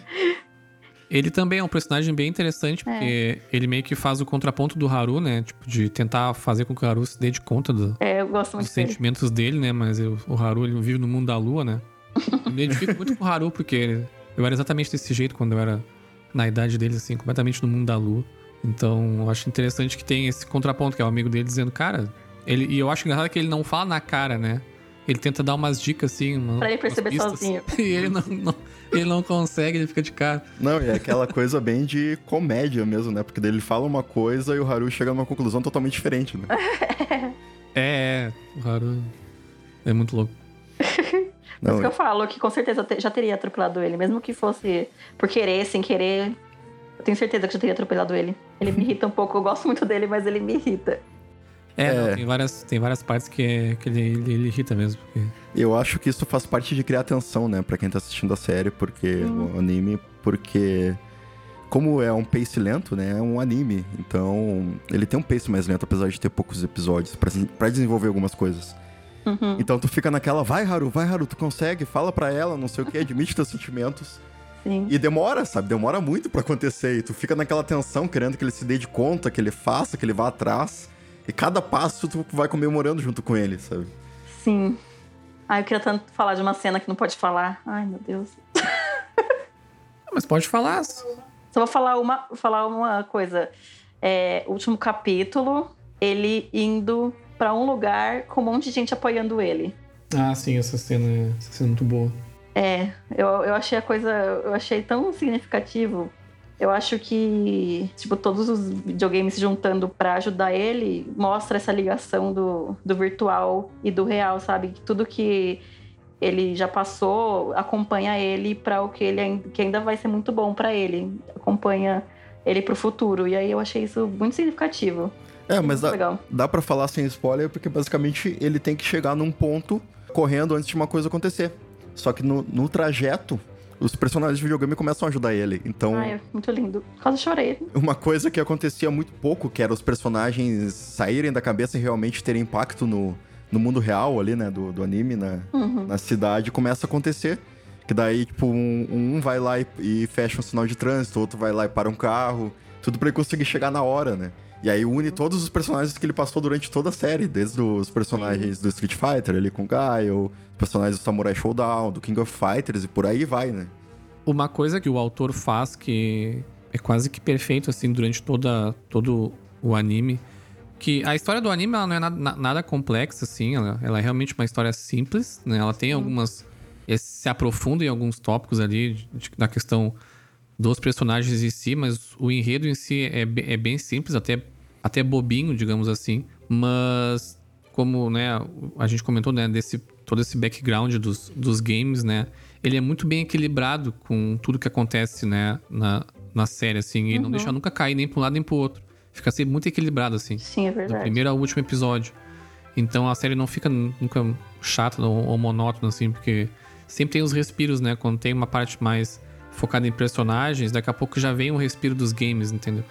Ele também é um personagem bem interessante, é. porque é. ele meio que faz o contraponto do Haru, né? Tipo, de tentar fazer com que o Haru se dê de conta do, é, eu gosto muito dos dele. sentimentos dele, né? Mas eu, o Haru, ele vive no mundo da lua, né? Eu me identifico muito com o Haru, porque eu era exatamente desse jeito quando eu era na idade deles, assim, completamente no mundo da lua. Então, eu acho interessante que tem esse contraponto, que é o amigo dele dizendo, cara, ele, e eu acho engraçado que ele não fala na cara, né? Ele tenta dar umas dicas assim. Uma, pra ele perceber sozinho. E ele não, não, ele não consegue, ele fica de cara. Não, e é aquela coisa bem de comédia mesmo, né? Porque ele fala uma coisa e o Haru chega numa conclusão totalmente diferente, né? é, é, o Haru é muito louco. Por isso que eu falo que com certeza já teria atropelado ele, mesmo que fosse por querer, sem querer. Eu tenho certeza que já teria atropelado ele. Ele me irrita um pouco, eu gosto muito dele, mas ele me irrita. É, é. Não, tem, várias, tem várias partes que, que ele, ele, ele, irrita mesmo. Porque... Eu acho que isso faz parte de criar atenção, né, pra quem tá assistindo a série, porque o anime, porque como é um pace lento, né, é um anime, então ele tem um pace mais lento, apesar de ter poucos episódios para desenvolver algumas coisas. Uhum. Então tu fica naquela, vai Haru, vai Haru, tu consegue, fala pra ela, não sei o que, admite teus sentimentos. Sim. E demora, sabe? Demora muito para acontecer. E tu fica naquela tensão, querendo que ele se dê de conta, que ele faça, que ele vá atrás. E cada passo tu vai comemorando junto com ele, sabe? Sim. Ai, eu queria tanto falar de uma cena que não pode falar. Ai, meu Deus. Mas pode falar. Só vou falar uma, falar uma coisa. É, último capítulo, ele indo para um lugar com um monte de gente apoiando ele. Ah, sim, essa cena, essa cena é muito boa. É, eu, eu achei a coisa. Eu achei tão significativo eu acho que, tipo, todos os videogames se juntando para ajudar ele mostra essa ligação do, do virtual e do real, sabe? Tudo que ele já passou acompanha ele para o que ele que ainda vai ser muito bom para ele, acompanha ele para o futuro. E aí eu achei isso muito significativo. É, mas dá, legal. dá para falar sem spoiler porque basicamente ele tem que chegar num ponto correndo antes de uma coisa acontecer. Só que no, no trajeto os personagens de videogame começam a ajudar ele. Então. Ai, muito lindo. Quase chorei. Uma coisa que acontecia muito pouco, que era os personagens saírem da cabeça e realmente terem impacto no, no mundo real ali, né? Do, do anime, na, uhum. na cidade, começa a acontecer. Que daí, tipo, um, um vai lá e, e, fecha um sinal de trânsito, outro vai lá e para um carro. Tudo pra ele conseguir chegar na hora, né? E aí une todos os personagens que ele passou durante toda a série, desde os personagens do Street Fighter ali com o Gaio, personagens do Samurai Showdown, do King of Fighters e por aí vai, né? Uma coisa que o autor faz que é quase que perfeito, assim, durante toda, todo o anime, que a história do anime ela não é nada, nada complexa, assim, ela, ela, é realmente uma história simples, né? Ela tem algumas... se aprofunda em alguns tópicos ali de, de, na questão dos personagens em si, mas o enredo em si é, é bem simples, até, até bobinho, digamos assim. Mas, como né, a gente comentou, né, desse todo esse background dos, dos games, né? Ele é muito bem equilibrado com tudo que acontece, né? Na, na série, assim. E uhum. não deixa nunca cair nem para um lado nem para o outro. Fica sempre muito equilibrado, assim. Sim, é verdade. Do primeiro ao último episódio. Então a série não fica nunca chata ou, ou monótona, assim, porque sempre tem os respiros, né? Quando tem uma parte mais focada em personagens, daqui a pouco já vem o respiro dos games, entendeu?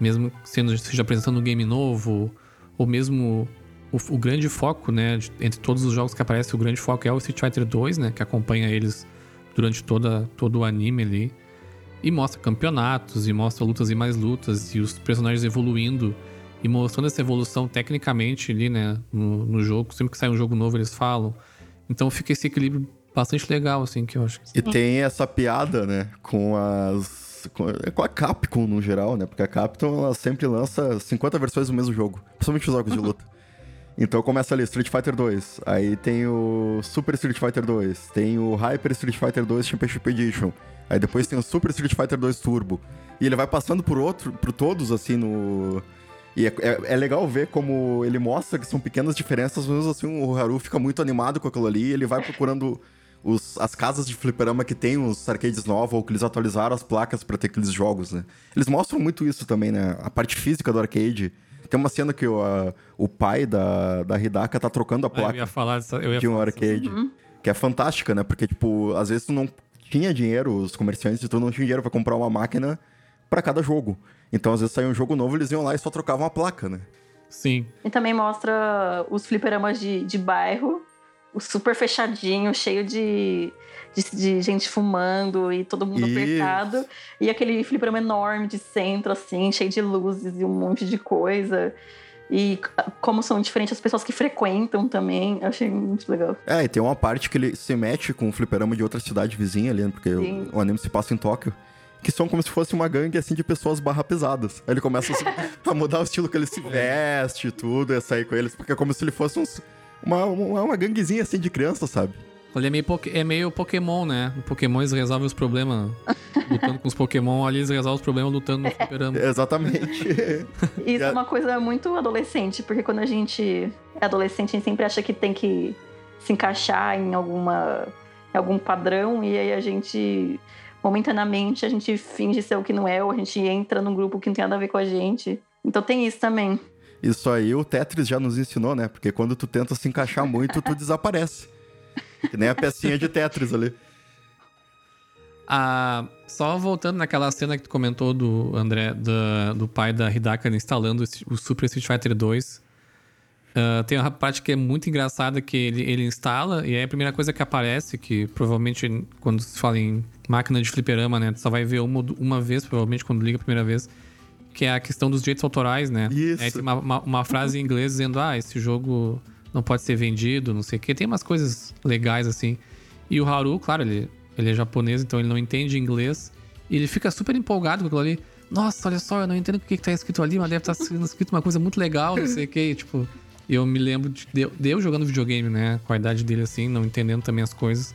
Mesmo sendo seja apresentando um game novo, ou mesmo o, o, grande foco, né, de, entre todos os jogos que aparecem, o grande foco é o Street Fighter 2, né, que acompanha eles durante toda, todo o anime ali. E mostra campeonatos, e mostra lutas e mais lutas, e os personagens evoluindo e mostrando essa evolução tecnicamente ali, né, no, no jogo. Sempre que sai um jogo novo, eles falam. Então fica esse equilíbrio bastante legal, assim, que eu acho. E tem essa piada, né, com as com a Capcom no geral, né? Porque a Capcom ela sempre lança 50 versões do mesmo jogo, principalmente os jogos de luta. Então começa ali Street Fighter 2, aí tem o Super Street Fighter 2, tem o Hyper Street Fighter 2 Championship Edition, aí depois tem o Super Street Fighter 2 Turbo. E ele vai passando por outro, por todos assim no e é, é, é, legal ver como ele mostra que são pequenas diferenças, mas assim o Haru fica muito animado com aquilo ali, e ele vai procurando os, as casas de fliperama que tem os arcades novos ou que eles atualizaram as placas para ter aqueles jogos, né? Eles mostram muito isso também, né? A parte física do arcade tem uma cena que o, a, o pai da, da Hidaka tá trocando a placa eu ia falar, eu ia de um arcade. Uhum. Que é fantástica, né? Porque, tipo, às vezes tu não tinha dinheiro, os comerciantes tu não tinha dinheiro pra comprar uma máquina para cada jogo. Então, às vezes saía um jogo novo, eles iam lá e só trocavam a placa, né? Sim. E também mostra os fliperamas de, de bairro, super fechadinho, cheio de, de, de, gente fumando e todo mundo Isso. apertado. E aquele fliperama enorme de centro, assim, cheio de luzes e um monte de coisa. E como são diferentes as pessoas que frequentam também. Eu achei muito legal. É, e tem uma parte que ele se mete com o fliperama de outra cidade vizinha ali, né? porque o, o, anime se passa em Tóquio. Que são como se fosse uma gangue, assim, de pessoas barra pesadas. Aí ele começa a, a mudar o estilo que ele se veste e tudo, e sair com eles. Porque é como se ele fosse uns, uma, uma, uma ganguezinha, assim, de criança, sabe? Ele é meio, é meio Pokémon, né? O Pokémon eles resolvem os problemas lutando com os Pokémon, ali eles resolvem os problemas lutando no fliperama. Exatamente. Isso é uma coisa muito adolescente, porque quando a gente é adolescente, a gente sempre acha que tem que se encaixar em alguma em algum padrão e aí a gente momentaneamente a gente finge ser o que não é ou a gente entra num grupo que não tem nada a ver com a gente. Então tem isso também. Isso aí o Tetris já nos ensinou, né? Porque quando tu tenta se encaixar muito, tu desaparece. Que nem a pecinha de Tetris ali. Ah, só voltando naquela cena que tu comentou do André, do, do pai da Hidaka instalando o Super Street Fighter 2. Uh, ah, tem uma parte que é muito engraçada que ele, ele instala e aí a primeira coisa que aparece, que provavelmente quando se fala em máquina de fliperama, né? Tu só vai ver uma, uma vez, provavelmente, quando liga a primeira vez, que é a questão dos direitos autorais, né? Isso. Aí tem uma, uma, uma frase em inglês dizendo, ah, esse jogo não pode ser vendido, não sei o quê. Tem umas coisas legais assim. E o Haru, claro, ele, ele é japonês, então ele não entende inglês. E ele fica super empolgado com aquilo ali. Nossa, olha só, eu não entendo o que, que tá escrito ali, mas deve estar tá sendo escrito uma coisa muito legal, não sei o quê. tipo, eu me lembro de, de, de eu jogando videogame, né? Com a idade dele assim, não entendendo também as coisas.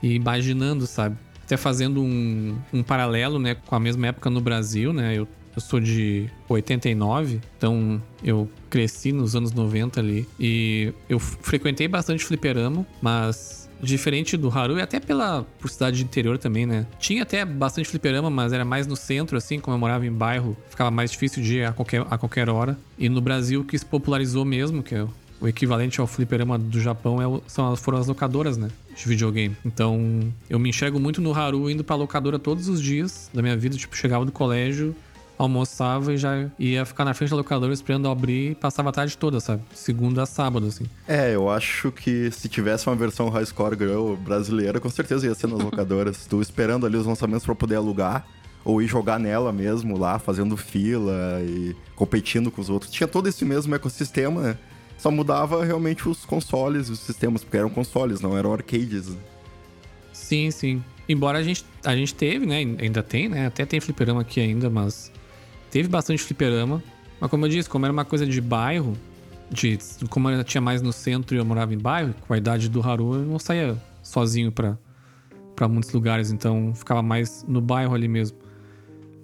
E imaginando, sabe? Até fazendo um, um paralelo, né, com a mesma época no Brasil, né? Eu eu sou de 89, então eu cresci nos anos 90 ali. E eu frequentei bastante fliperama, mas diferente do Haru, e até pela por cidade de interior também, né? Tinha até bastante fliperama, mas era mais no centro, assim, como eu morava em bairro, ficava mais difícil de ir a qualquer, a qualquer hora. E no Brasil, que se popularizou mesmo, que é o equivalente ao fliperama do Japão é, são, foram as locadoras, né? De videogame. Então, eu me enxergo muito no Haru indo pra locadora todos os dias da minha vida. Tipo, chegava do colégio, almoçava e já ia ficar na frente da locadora esperando abrir e passava a tarde toda, sabe? Segunda a sábado, assim. É, eu acho que se tivesse uma versão High Score Girl brasileira, com certeza ia ser nas locadoras. tu esperando ali os lançamentos para poder alugar. Ou ir jogar nela mesmo lá, fazendo fila e competindo com os outros. Tinha todo esse mesmo ecossistema, né? Só mudava realmente os consoles, os sistemas, porque eram consoles, não eram arcades. Sim, sim. Embora a gente, a gente teve, né? Ainda tem, né? Até tem fliperama aqui ainda, mas teve bastante fliperama. Mas como eu disse, como era uma coisa de bairro, de, como eu tinha mais no centro e eu morava em bairro, com a idade do Haru, eu não saía sozinho para para muitos lugares, então ficava mais no bairro ali mesmo.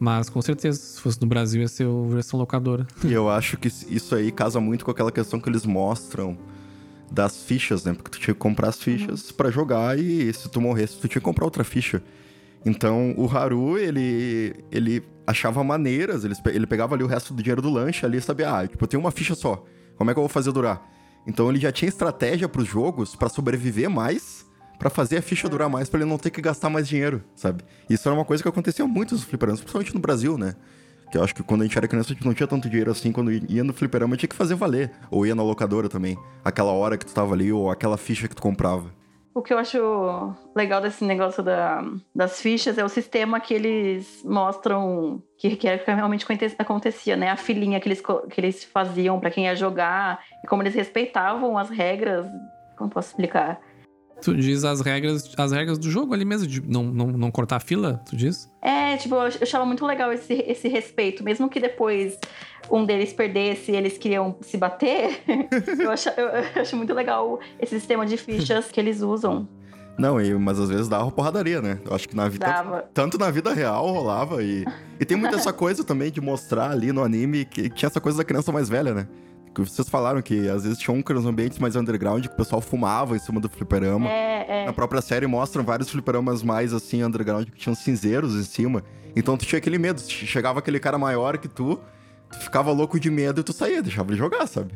Mas com certeza, se fosse no Brasil, ia ser a versão locadora. E eu acho que isso aí casa muito com aquela questão que eles mostram das fichas, né? Porque tu tinha que comprar as fichas para jogar e se tu morresse, tu tinha que comprar outra ficha. Então, o Haru, ele, ele achava maneiras, ele, ele pegava ali o resto do dinheiro do lanche ali e sabia, ah, tipo, eu tenho uma ficha só, como é que eu vou fazer durar? Então, ele já tinha estratégia para os jogos para sobreviver mais, para fazer a ficha durar mais, para ele não ter que gastar mais dinheiro, sabe? Isso era uma coisa que acontecia muito nos fliperamas, principalmente no Brasil, né? Que eu acho que quando a gente era criança, a gente não tinha tanto dinheiro assim. Quando ia no fliperama, tinha que fazer valer. Ou ia na locadora também. Aquela hora que tu tava ali, ou aquela ficha que tu comprava. O que eu acho legal desse negócio da, das fichas é o sistema que eles mostram que, que realmente acontecia, né? A filinha que eles, que eles faziam para quem ia jogar e como eles respeitavam as regras. Como posso explicar? Tu diz as regras, as regras do jogo ali mesmo, de não, não, não cortar a fila, tu diz? É, tipo, eu achava muito legal esse, esse respeito. Mesmo que depois um deles perdesse e eles queriam se bater, eu, acho, eu, eu acho muito legal esse sistema de fichas que eles usam. Não, mas às vezes dava porradaria, né? Eu acho que na vida. Dava. Tanto na vida real rolava. E, e tem muita essa coisa também de mostrar ali no anime que tinha essa coisa da criança mais velha, né? Vocês falaram que às vezes tinham uns ambientes mais underground que o pessoal fumava em cima do fliperama. É, é. Na própria série mostram vários fliperamas mais assim, underground, que tinham cinzeiros em cima. Então tu tinha aquele medo. Chegava aquele cara maior que tu, tu ficava louco de medo e tu saía, deixava ele jogar, sabe?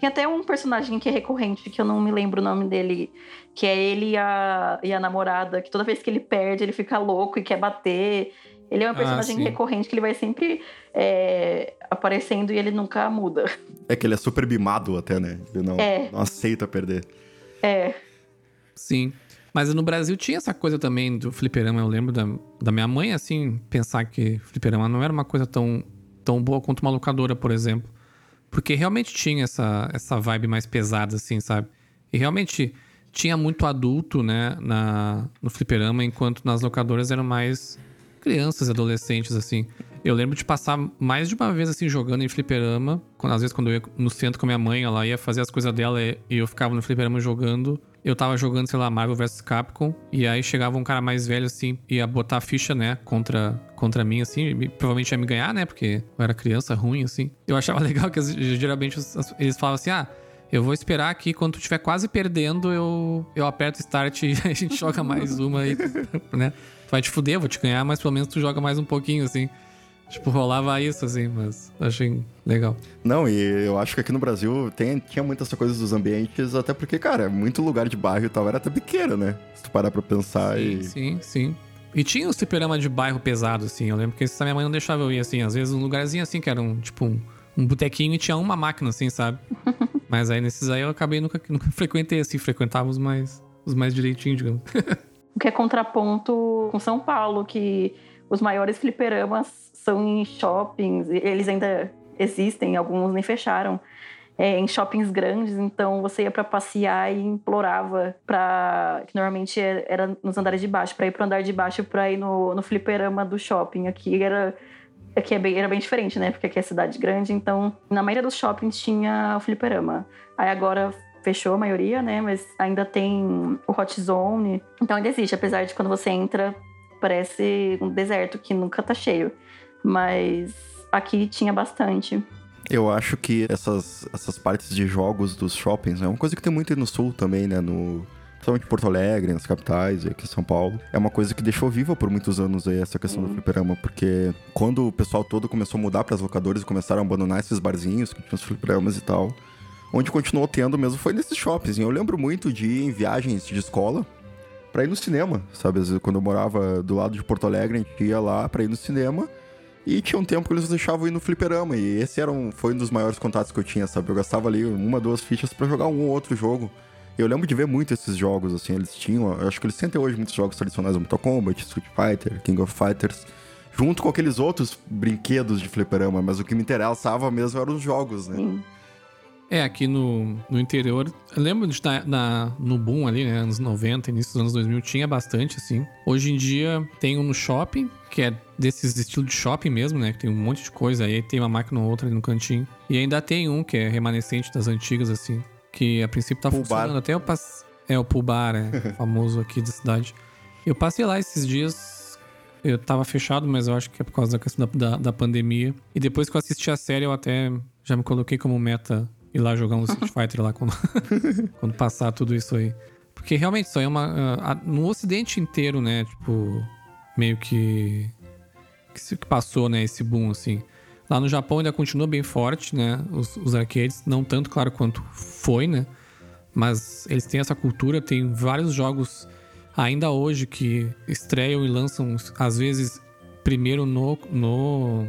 Tem até um personagem que é recorrente, que eu não me lembro o nome dele, que é ele e a, e a namorada, que toda vez que ele perde, ele fica louco e quer bater. Ele é um ah, personagem ah, recorrente que ele vai sempre é, aparecendo e ele nunca muda. É que ele é super bimado até, né? Ele não, é. não aceita perder. É. Sim. Mas no Brasil tinha essa coisa também do fliperama. Eu lembro da, da minha mãe, assim, pensar que fliperama não era uma coisa tão, tão boa quanto uma locadora, por exemplo. Porque realmente tinha essa, essa vibe mais pesada, assim, sabe? E realmente tinha muito adulto, né, na, no fliperama, enquanto nas locadoras eram mais crianças adolescentes, assim. Eu lembro de passar mais de uma vez, assim, jogando em fliperama. Quando, às vezes, quando eu ia no centro com a minha mãe, ela ia fazer as coisas dela e eu ficava no fliperama jogando. Eu tava jogando, sei lá, Marvel vs Capcom. E aí chegava um cara mais velho, assim, ia botar a ficha, né, contra, contra mim, assim. E provavelmente ia me ganhar, né, porque eu era criança ruim, assim. Eu achava legal que geralmente eles falavam assim, ah eu vou esperar aqui, quando tu estiver quase perdendo, eu, eu aperto start e a gente joga mais uma aí, né? Tu vai te fuder, vou te ganhar, mas pelo menos tu joga mais um pouquinho, assim. Tipo, rolava isso, assim, mas achei legal. Não, e eu acho que aqui no Brasil tem, tinha muitas coisas dos ambientes, até porque, cara, muito lugar de bairro e tal era até pequeno, né? Se tu parar pra pensar sim, e... Sim, sim. E tinha os fliperama de bairro pesado, assim. Eu lembro que essa minha mãe não deixava eu ir, assim. Às vezes um lugarzinho assim, que era um, tipo, um, um botequinho e tinha uma máquina, assim, sabe? Mas aí nesses aí eu acabei nunca, nunca frequentei assim, frequentava os mais, os mais direitinho, digamos. o que é contraponto com São Paulo, que os maiores fliperamas são em shoppings, eles ainda existem, alguns nem fecharam. É, em shoppings grandes, então você ia para passear e implorava para que normalmente é, era nos andares de baixo, para ir pro andar de baixo para ir no, no fliperama do shopping. Aqui era Aqui é bem, era bem diferente, né? Porque aqui é cidade grande, então na maioria dos shoppings tinha o fliperama. Aí agora fechou a maioria, né? Mas ainda tem o Hot Zone. Então ainda existe, apesar de quando você entra, parece um deserto que nunca tá cheio. Mas aqui tinha bastante. Eu acho que essas, essas partes de jogos dos shoppings é uma coisa que tem muito aí no sul também, né? No, principalmente Porto Alegre, nas capitais, aqui em São Paulo, é uma coisa que deixou viva por muitos anos aí essa questão uhum. do fliperama, porque quando o pessoal todo começou a mudar para as locadoras e começaram a abandonar esses barzinhos que tinham os fliperamas e tal, onde continuou tendo mesmo foi nesses shoppings. Eu lembro muito de ir em viagens de escola para ir no cinema, sabe? Quando eu morava do lado de Porto Alegre, a gente ia lá para ir no cinema. E tinha um tempo que eles deixavam ir no fliperama. E esse era um, foi um dos maiores contatos que eu tinha, sabe? Eu gastava ali uma, duas fichas para jogar um ou outro jogo. Eu lembro de ver muito esses jogos, assim, eles tinham, acho que eles até hoje muitos jogos tradicionais, Mortal Kombat, Street Fighter, King of Fighters, junto com aqueles outros brinquedos de fliperama, mas o que me interessava mesmo eram os jogos, né? Sim. É, aqui no, no interior, eu lembro de na, na, no boom ali, né, anos 90, início dos anos 2000, tinha bastante, assim. Hoje em dia tem um no shopping, que é desses estilos de shopping mesmo, né, que tem um monte de coisa, aí tem uma máquina ou outra ali no cantinho. E ainda tem um que é remanescente das antigas, assim, que a princípio tá funcionando. Até eu passei. É, o pool bar, é famoso aqui da cidade. Eu passei lá esses dias. Eu tava fechado, mas eu acho que é por causa da questão da, da, da pandemia. E depois que eu assisti a série, eu até já me coloquei como meta ir lá jogar um Street Fighter lá quando, quando passar tudo isso aí. Porque realmente isso aí é uma. A, no ocidente inteiro, né? Tipo, meio que. Que, que passou, né? Esse boom, assim. Lá no Japão ainda continua bem forte, né? Os, os arcades, não tanto, claro, quanto foi, né? Mas eles têm essa cultura, tem vários jogos ainda hoje que estreiam e lançam, às vezes, primeiro no, no,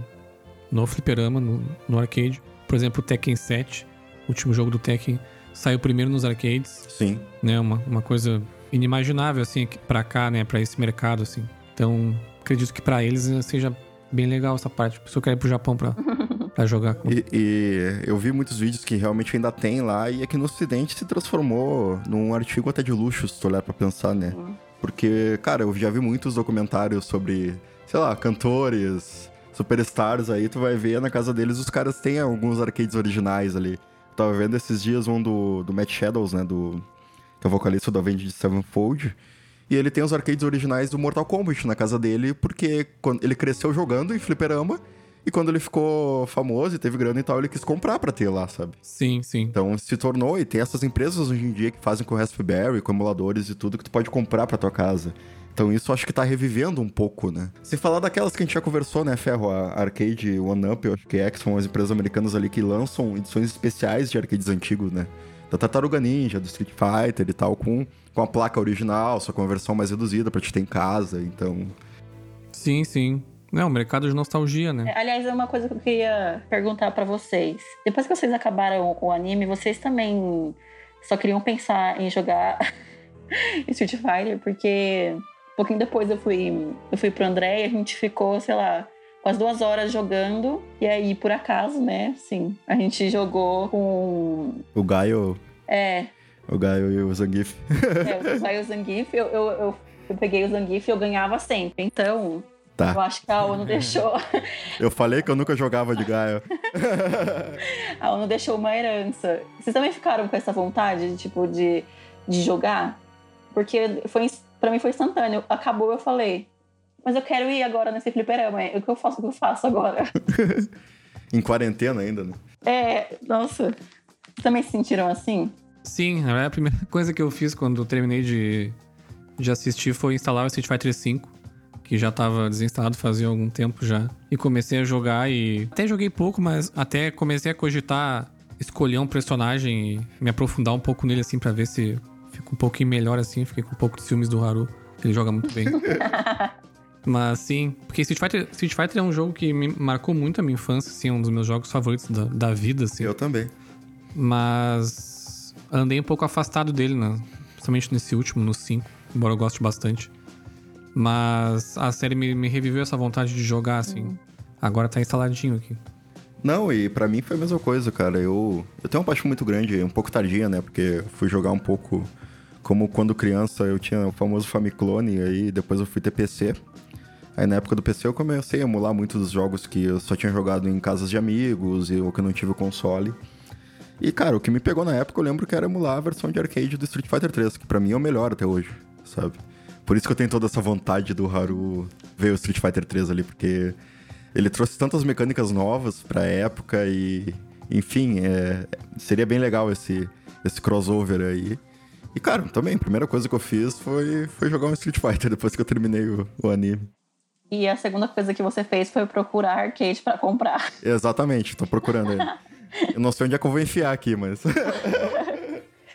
no fliperama, no, no arcade. Por exemplo, o Tekken 7, o último jogo do Tekken, saiu primeiro nos arcades. Sim. Né? Uma, uma coisa inimaginável, assim, para cá, né? Para esse mercado, assim. Então, acredito que para eles seja bem legal essa parte. Se eu quero ir pro Japão pra, pra jogar. Com... E, e, eu vi muitos vídeos que realmente ainda tem lá e aqui no ocidente se transformou num artigo até de luxo, se tu olhar pra pensar, né? Uhum. Porque, cara, eu já vi muitos documentários sobre, sei lá, cantores, superstars aí, tu vai ver na casa deles os caras têm alguns arcades originais ali. Tava vendo esses dias um do, do Matt Shadows, né, do... Que é o vocalista do Avenged Sevenfold. E ele tem os arcades originais do Mortal Kombat na casa dele, porque quando ele cresceu jogando em fliperama. E quando ele ficou famoso e teve grana e tal, ele quis comprar pra ter lá, sabe? Sim, sim. Então se tornou, e tem essas empresas hoje em dia que fazem com Raspberry, com emuladores e tudo, que tu pode comprar pra tua casa. Então isso acho que tá revivendo um pouco, né? Se falar daquelas que a gente já conversou, né, Ferro? A Arcade One Up, eu acho que é, que são as empresas americanas ali que lançam edições especiais de arcades antigos, né? Da Tartaruga Ninja, do Street Fighter e tal, com com a placa original, só com a versão mais reduzida para te ter em casa, então. Sim, sim. Não, o mercado de nostalgia, né? É, aliás, é uma coisa que eu queria perguntar para vocês. Depois que vocês acabaram o anime, vocês também só queriam pensar em jogar Street Fighter, porque pouquinho depois eu fui, eu fui pro André e a gente ficou, sei lá, quase duas horas jogando. E aí, por acaso, né? Sim, a gente jogou com. O Gaio. É. O Gaio e o Zangief. é, o Gaio e o Zangief. Eu, eu, eu, eu peguei o Zangief e eu ganhava sempre. Então, Tá. Eu acho que a ONU deixou. eu falei que eu nunca jogava de Gaia. a ONU deixou uma herança. Vocês também ficaram com essa vontade, tipo, de, de jogar? Porque foi, pra mim foi instantâneo. Acabou, eu falei. Mas eu quero ir agora nesse fliperama. O que eu faço? O que eu faço agora? em quarentena ainda, né? É, nossa. Também se sentiram assim? Sim, a primeira coisa que eu fiz quando terminei de, de assistir foi instalar o Street Fighter V que já estava desinstalado fazia algum tempo já. E comecei a jogar e até joguei pouco, mas até comecei a cogitar escolher um personagem e me aprofundar um pouco nele assim para ver se um pouquinho melhor assim, fiquei com um pouco de ciúmes do Haru, ele joga muito bem. Mas sim, porque Street Fighter, Street Fighter é um jogo que me marcou muito a minha infância, assim, é um dos meus jogos favoritos da, da vida, assim. Eu também. Mas andei um pouco afastado dele, né? principalmente nesse último, no 5, embora eu goste bastante. Mas a série me, me reviveu essa vontade de jogar, assim. Uhum. Agora tá instaladinho aqui. Não, e para mim foi a mesma coisa, cara. Eu, eu tenho uma paixão muito grande, um pouco tardia, né? Porque fui jogar um pouco como quando criança eu tinha o famoso Famiclone, aí depois eu fui ter PC. Aí na época do PC eu comecei a emular muitos dos jogos que eu só tinha jogado em casas de amigos e, ou que não tive o console. E, cara, o que me pegou na época eu lembro que era emular a versão de arcade do Street Fighter 3, que para mim é o melhor até hoje, sabe? Por isso que eu tenho toda essa vontade do Haru ver o Street Fighter 3 ali, porque ele trouxe tantas mecânicas novas pra época e, enfim, é, seria bem legal esse, esse crossover aí. E, cara, também, a primeira coisa que eu fiz foi, foi jogar um Street Fighter depois que eu terminei o, o anime. E a segunda coisa que você fez foi procurar arcade para comprar. Exatamente, tô procurando ele. eu não sei onde é que eu vou enfiar aqui, mas.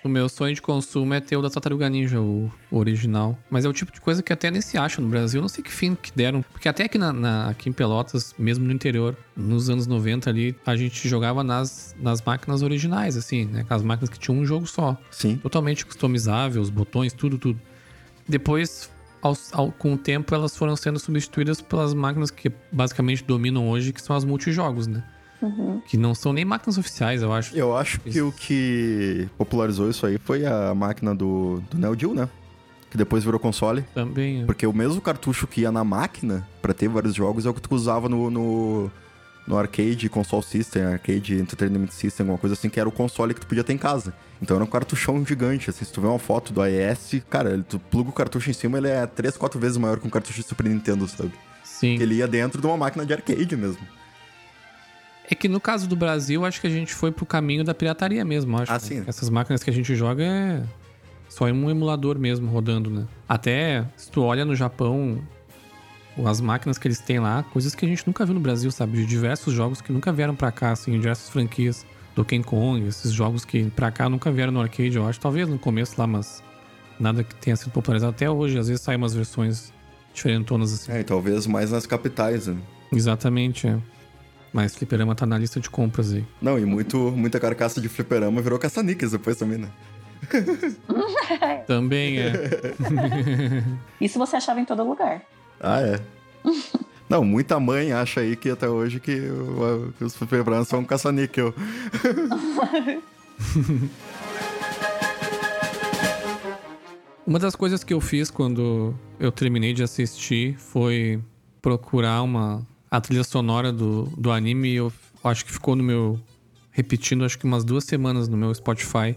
O meu sonho de consumo é ter o da Tartaruga Ninja, o, original. Mas é o tipo de coisa que até nem se acha no Brasil. Não sei que fim que deram. Porque até aqui, na, na, aqui em Pelotas, mesmo no interior, nos anos 90 ali, a gente jogava nas, nas máquinas originais, assim, né? Aquelas máquinas que tinham um jogo só. Sim. Totalmente customizável, os botões, tudo, tudo. Depois, ao, ao, com o tempo, elas foram sendo substituídas pelas máquinas que basicamente dominam hoje, que são as multijogos, né? Uhum. Que não são nem máquinas oficiais, eu acho. Eu acho que o que popularizou isso aí foi a máquina do, do Neo Geo, né? Que depois virou console. Também. É. Porque o mesmo cartucho que ia na máquina para ter vários jogos é o que tu usava no, no, no arcade console system, arcade entertainment system, alguma coisa assim, que era o console que tu podia ter em casa. Então era um cartuchão gigante, assim, se tu vê uma foto do AES, cara, tu pluga o cartucho em cima, ele é 3, 4 vezes maior que um cartucho de Super Nintendo, sabe? Sim. Ele ia dentro de uma máquina de arcade mesmo. É que no caso do Brasil, acho que a gente foi pro caminho da pirataria mesmo, acho. Ah, sim. Essas máquinas que a gente joga é só um emulador mesmo rodando, né? Até se tu olha no Japão, as máquinas que eles têm lá, coisas que a gente nunca viu no Brasil, sabe? De diversos jogos que nunca vieram para cá, assim, diversas franquias. do King Kong, esses jogos que pra cá nunca vieram no arcade, eu acho. Talvez no começo lá, mas nada que tenha sido popularizado até hoje. Às vezes saem umas versões diferentonas assim. É, e talvez mais nas capitais, né? Exatamente, é. Mas fliperama tá na lista de compras aí. Não, e muito, muita carcaça de fliperama virou caça-níqueis depois também, né? também é. Isso você achava em todo lugar. Ah, é. Não, muita mãe acha aí que até hoje que, que os fliperamas são um caça-níquel. Uma das coisas que eu fiz quando eu terminei de assistir foi procurar uma a trilha sonora do, do anime, eu acho que ficou no meu. repetindo, acho que umas duas semanas no meu Spotify.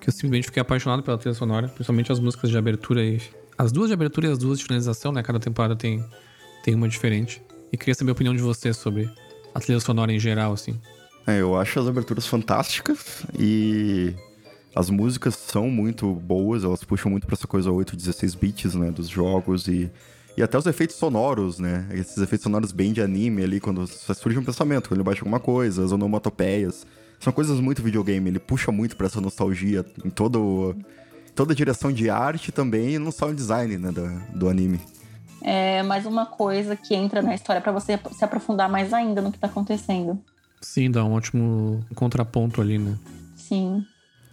Que eu simplesmente fiquei apaixonado pela trilha sonora, principalmente as músicas de abertura e. As duas de abertura e as duas de finalização, né? Cada temporada tem, tem uma diferente. E queria saber a opinião de você sobre a trilha sonora em geral, assim. É, eu acho as aberturas fantásticas e as músicas são muito boas, elas puxam muito pra essa coisa 8, 16 bits, né, dos jogos e e até os efeitos sonoros, né? Esses efeitos sonoros bem de anime ali, quando surge um pensamento, quando ele baixa alguma coisa, as onomatopeias. São coisas muito videogame, ele puxa muito para essa nostalgia em todo, toda a direção de arte também e no sound design né, do, do anime. É mais uma coisa que entra na história para você se aprofundar mais ainda no que tá acontecendo. Sim, dá um ótimo contraponto ali, né? Sim.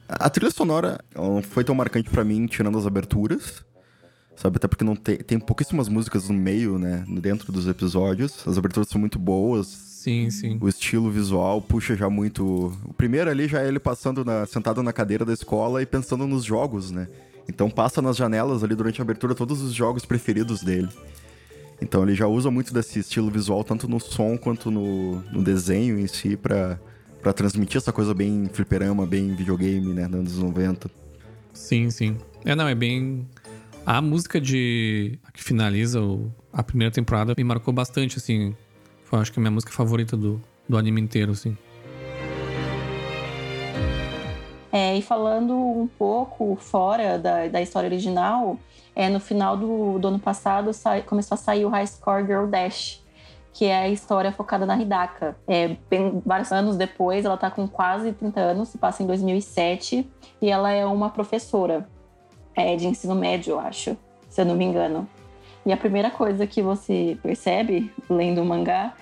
A trilha sonora não foi tão marcante para mim, tirando as aberturas. Sabe? Até porque não tem, tem pouquíssimas músicas no meio, né? Dentro dos episódios. As aberturas são muito boas. Sim, sim. O estilo visual puxa já muito. O primeiro ali já é ele passando na, sentado na cadeira da escola e pensando nos jogos, né? Então passa nas janelas ali durante a abertura todos os jogos preferidos dele. Então ele já usa muito desse estilo visual, tanto no som quanto no, no desenho em si, pra, pra transmitir essa coisa bem fliperama, bem videogame, né, nos anos 90. Sim, sim. É, não, é bem. A música de. A que finaliza o... a primeira temporada me marcou bastante, assim. Foi, acho que a minha música favorita do, do anime inteiro, assim. É, e falando um pouco fora da, da história original, é, no final do, do ano passado começou a sair o High Score Girl Dash, que é a história focada na Hidaka. É, bem, vários anos depois, ela está com quase 30 anos, se passa em 2007, e ela é uma professora é, de ensino médio, eu acho, se eu não me engano. E a primeira coisa que você percebe, lendo o mangá,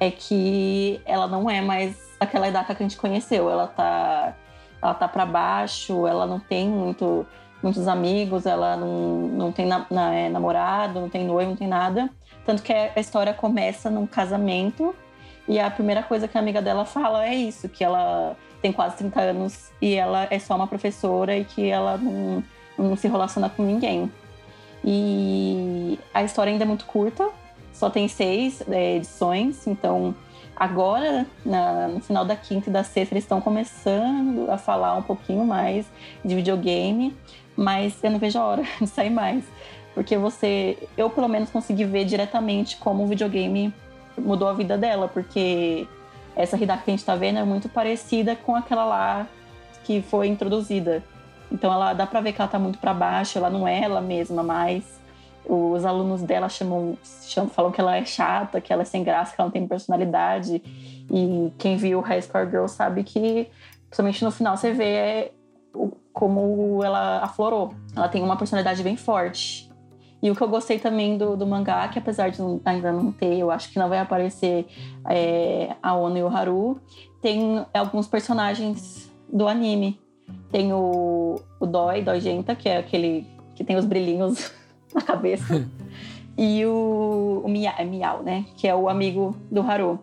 é que ela não é mais aquela Hidaka que a gente conheceu. Ela tá, ela tá para baixo, ela não tem muito muitos amigos, ela não, não tem na, na, é, namorado, não tem noivo, não tem nada. Tanto que a história começa num casamento e a primeira coisa que a amiga dela fala é isso, que ela tem quase 30 anos e ela é só uma professora e que ela não, não se relaciona com ninguém. E a história ainda é muito curta, só tem seis é, edições, então agora, na, no final da quinta e da sexta, eles estão começando a falar um pouquinho mais de videogame mas eu não vejo a hora de sair mais. Porque você, eu pelo menos consegui ver diretamente como o videogame mudou a vida dela, porque essa Hidaka que a gente tá vendo é muito parecida com aquela lá que foi introduzida. Então ela dá pra ver que ela tá muito para baixo, ela não é ela mesma mais. Os alunos dela chamam, chamam, falam que ela é chata, que ela é sem graça, que ela não tem personalidade. E quem viu High Score Girl sabe que, principalmente no final, você vê como ela aflorou. Ela tem uma personalidade bem forte. E o que eu gostei também do, do mangá, que apesar de ainda não ter, eu acho que não vai aparecer é, a Ono e o Haru, tem alguns personagens do anime. Tem o, o Doi Genta, que é aquele que tem os brilhinhos na cabeça. e o, o Mia, é Miau, né? Que é o amigo do Haru.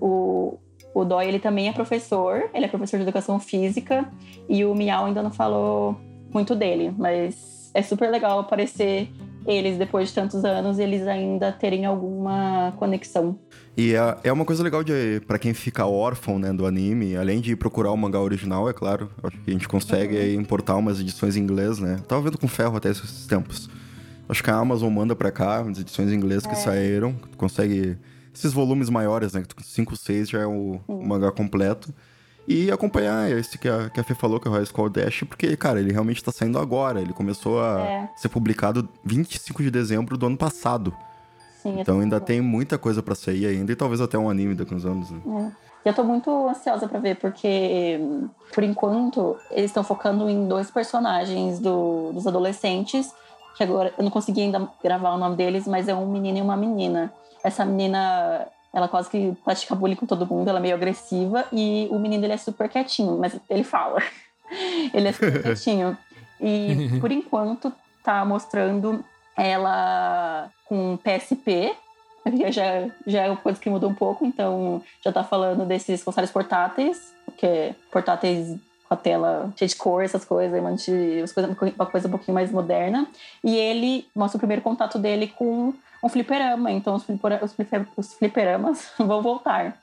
O, o Dói, ele também é professor, ele é professor de educação física e o Miau ainda não falou muito dele, mas é super legal aparecer eles depois de tantos anos eles ainda terem alguma conexão. E é, é uma coisa legal de para quem fica órfão, né, do anime, além de procurar o mangá original, é claro, acho que a gente consegue uhum. importar umas edições em inglês, né? tava vendo com ferro até esses tempos. Acho que a Amazon manda para cá as edições em inglês é. que saíram, consegue esses volumes maiores, né? 5, 6 já é o, o, mangá completo. E acompanhar esse que a, que a Fê falou, que é o High School Dash, porque, cara, ele realmente tá saindo agora. Ele começou a é. ser publicado 25 de dezembro do ano passado. Sim, então ainda tem muita coisa para sair ainda, e talvez até um anime daqui uns anos. Né? É. Eu tô muito ansiosa para ver, porque, por enquanto, eles estão focando em dois personagens do, dos adolescentes, que agora eu não consegui ainda gravar o nome deles, mas é um menino e uma menina essa menina ela quase que pratica bullying com todo mundo, ela é meio agressiva e o menino ele é super quietinho, mas ele fala. ele é super quietinho. E por enquanto tá mostrando ela com PSP, já, já é uma coisa que mudou um pouco, então já tá falando desses consoles portáteis, que é portáteis com a tela cheia de cor, essas coisas, coisa, uma coisa um pouquinho mais moderna. E ele mostra o primeiro contato dele com um fliperama. Então os, flipera, os, fliper, os fliperamas vão voltar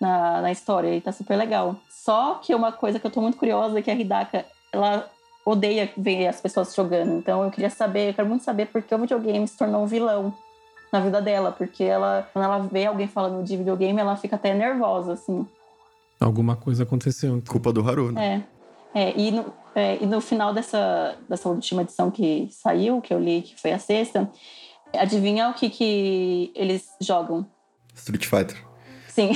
na, na história e tá super legal. Só que uma coisa que eu tô muito curiosa é que a Hidaka, ela odeia ver as pessoas jogando. Então eu queria saber, eu quero muito saber por que o videogame se tornou um vilão na vida dela, porque ela, quando ela vê alguém falando de videogame, ela fica até nervosa, assim. Alguma coisa aconteceu. Então. Culpa do Haru, né? É. é, e, no, é, e no final dessa, dessa última edição que saiu, que eu li, que foi a sexta, Adivinha o que, que eles jogam? Street Fighter. Sim.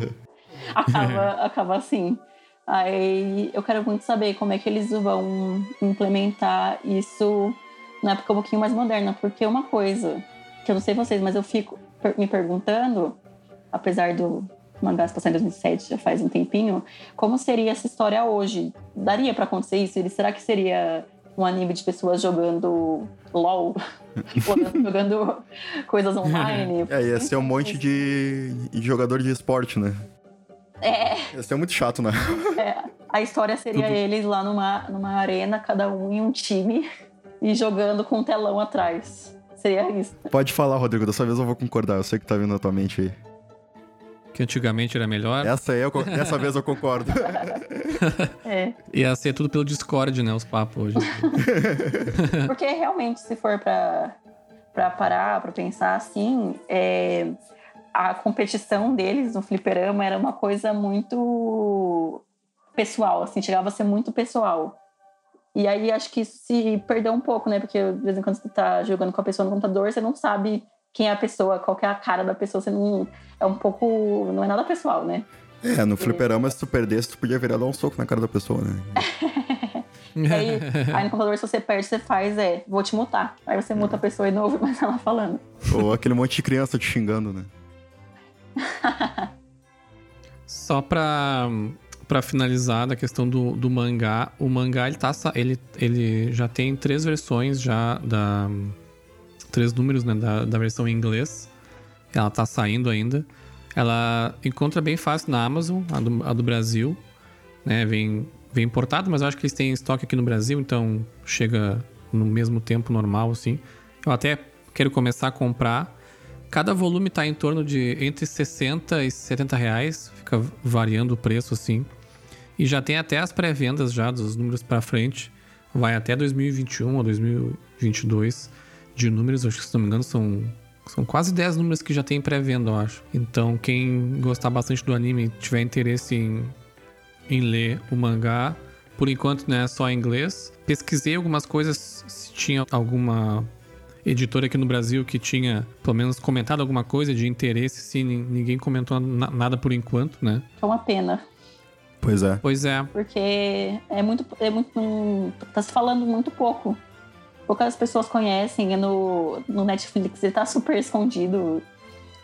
acaba, acaba assim. Aí eu quero muito saber como é que eles vão implementar isso na época um pouquinho mais moderna, porque uma coisa que eu não sei vocês, mas eu fico me perguntando, apesar do mangá se passar em 2007, já faz um tempinho, como seria essa história hoje? Daria para acontecer isso? Será que seria um anime de pessoas jogando LOL, jogando coisas online. É, ia ser um monte de, de jogador de esporte, né? É. Ia ser muito chato, né? É. A história seria Tudo. eles lá numa, numa arena, cada um em um time, e jogando com um telão atrás. Seria isso. Pode falar, Rodrigo, dessa vez eu vou concordar. Eu sei que tá vindo na tua mente aí. Que antigamente era melhor. Essa, aí eu, dessa vez eu concordo. é. Ia ser tudo pelo Discord, né? Os papos hoje. Porque realmente, se for pra, pra parar, pra pensar assim, é, a competição deles no fliperama era uma coisa muito pessoal, assim, chegava a ser muito pessoal. E aí acho que isso se perdeu um pouco, né? Porque de vez em quando você tá jogando com a pessoa no computador, você não sabe quem é a pessoa, qual é a cara da pessoa, você não. É um pouco. Não é nada pessoal, né? É, no fliperama, se tu perdesse, tu podia virar dar um soco na cara da pessoa, né? aí, aí no computador, se você perde, você faz, é, vou te mutar. Aí você muta a pessoa e não ouve mais ela falando. Ou aquele monte de criança te xingando, né? Só pra, pra finalizar da questão do, do mangá, o mangá ele, tá, ele, ele já tem três versões já da. Três números né, da, da versão em inglês. Ela tá saindo ainda. Ela encontra bem fácil na Amazon, a do, a do Brasil. Né, vem, vem importado, mas eu acho que eles têm estoque aqui no Brasil, então chega no mesmo tempo normal, assim. Eu até quero começar a comprar Cada volume está em torno de entre 60 e 70 reais, fica variando o preço assim. E já tem até as pré-vendas já dos números para frente. Vai até 2021 ou 2022 de números, acho que se não me engano são são quase 10 números que já tem pré-venda, eu acho. Então, quem gostar bastante do anime e tiver interesse em, em ler o mangá, por enquanto né, só em inglês. Pesquisei algumas coisas, se tinha alguma editora aqui no Brasil que tinha, pelo menos, comentado alguma coisa de interesse, sim, ninguém comentou nada por enquanto, né? É uma pena. Pois é. Pois é. Porque é muito. É muito tá se falando muito pouco. Poucas pessoas conhecem. No, no Netflix ele tá super escondido.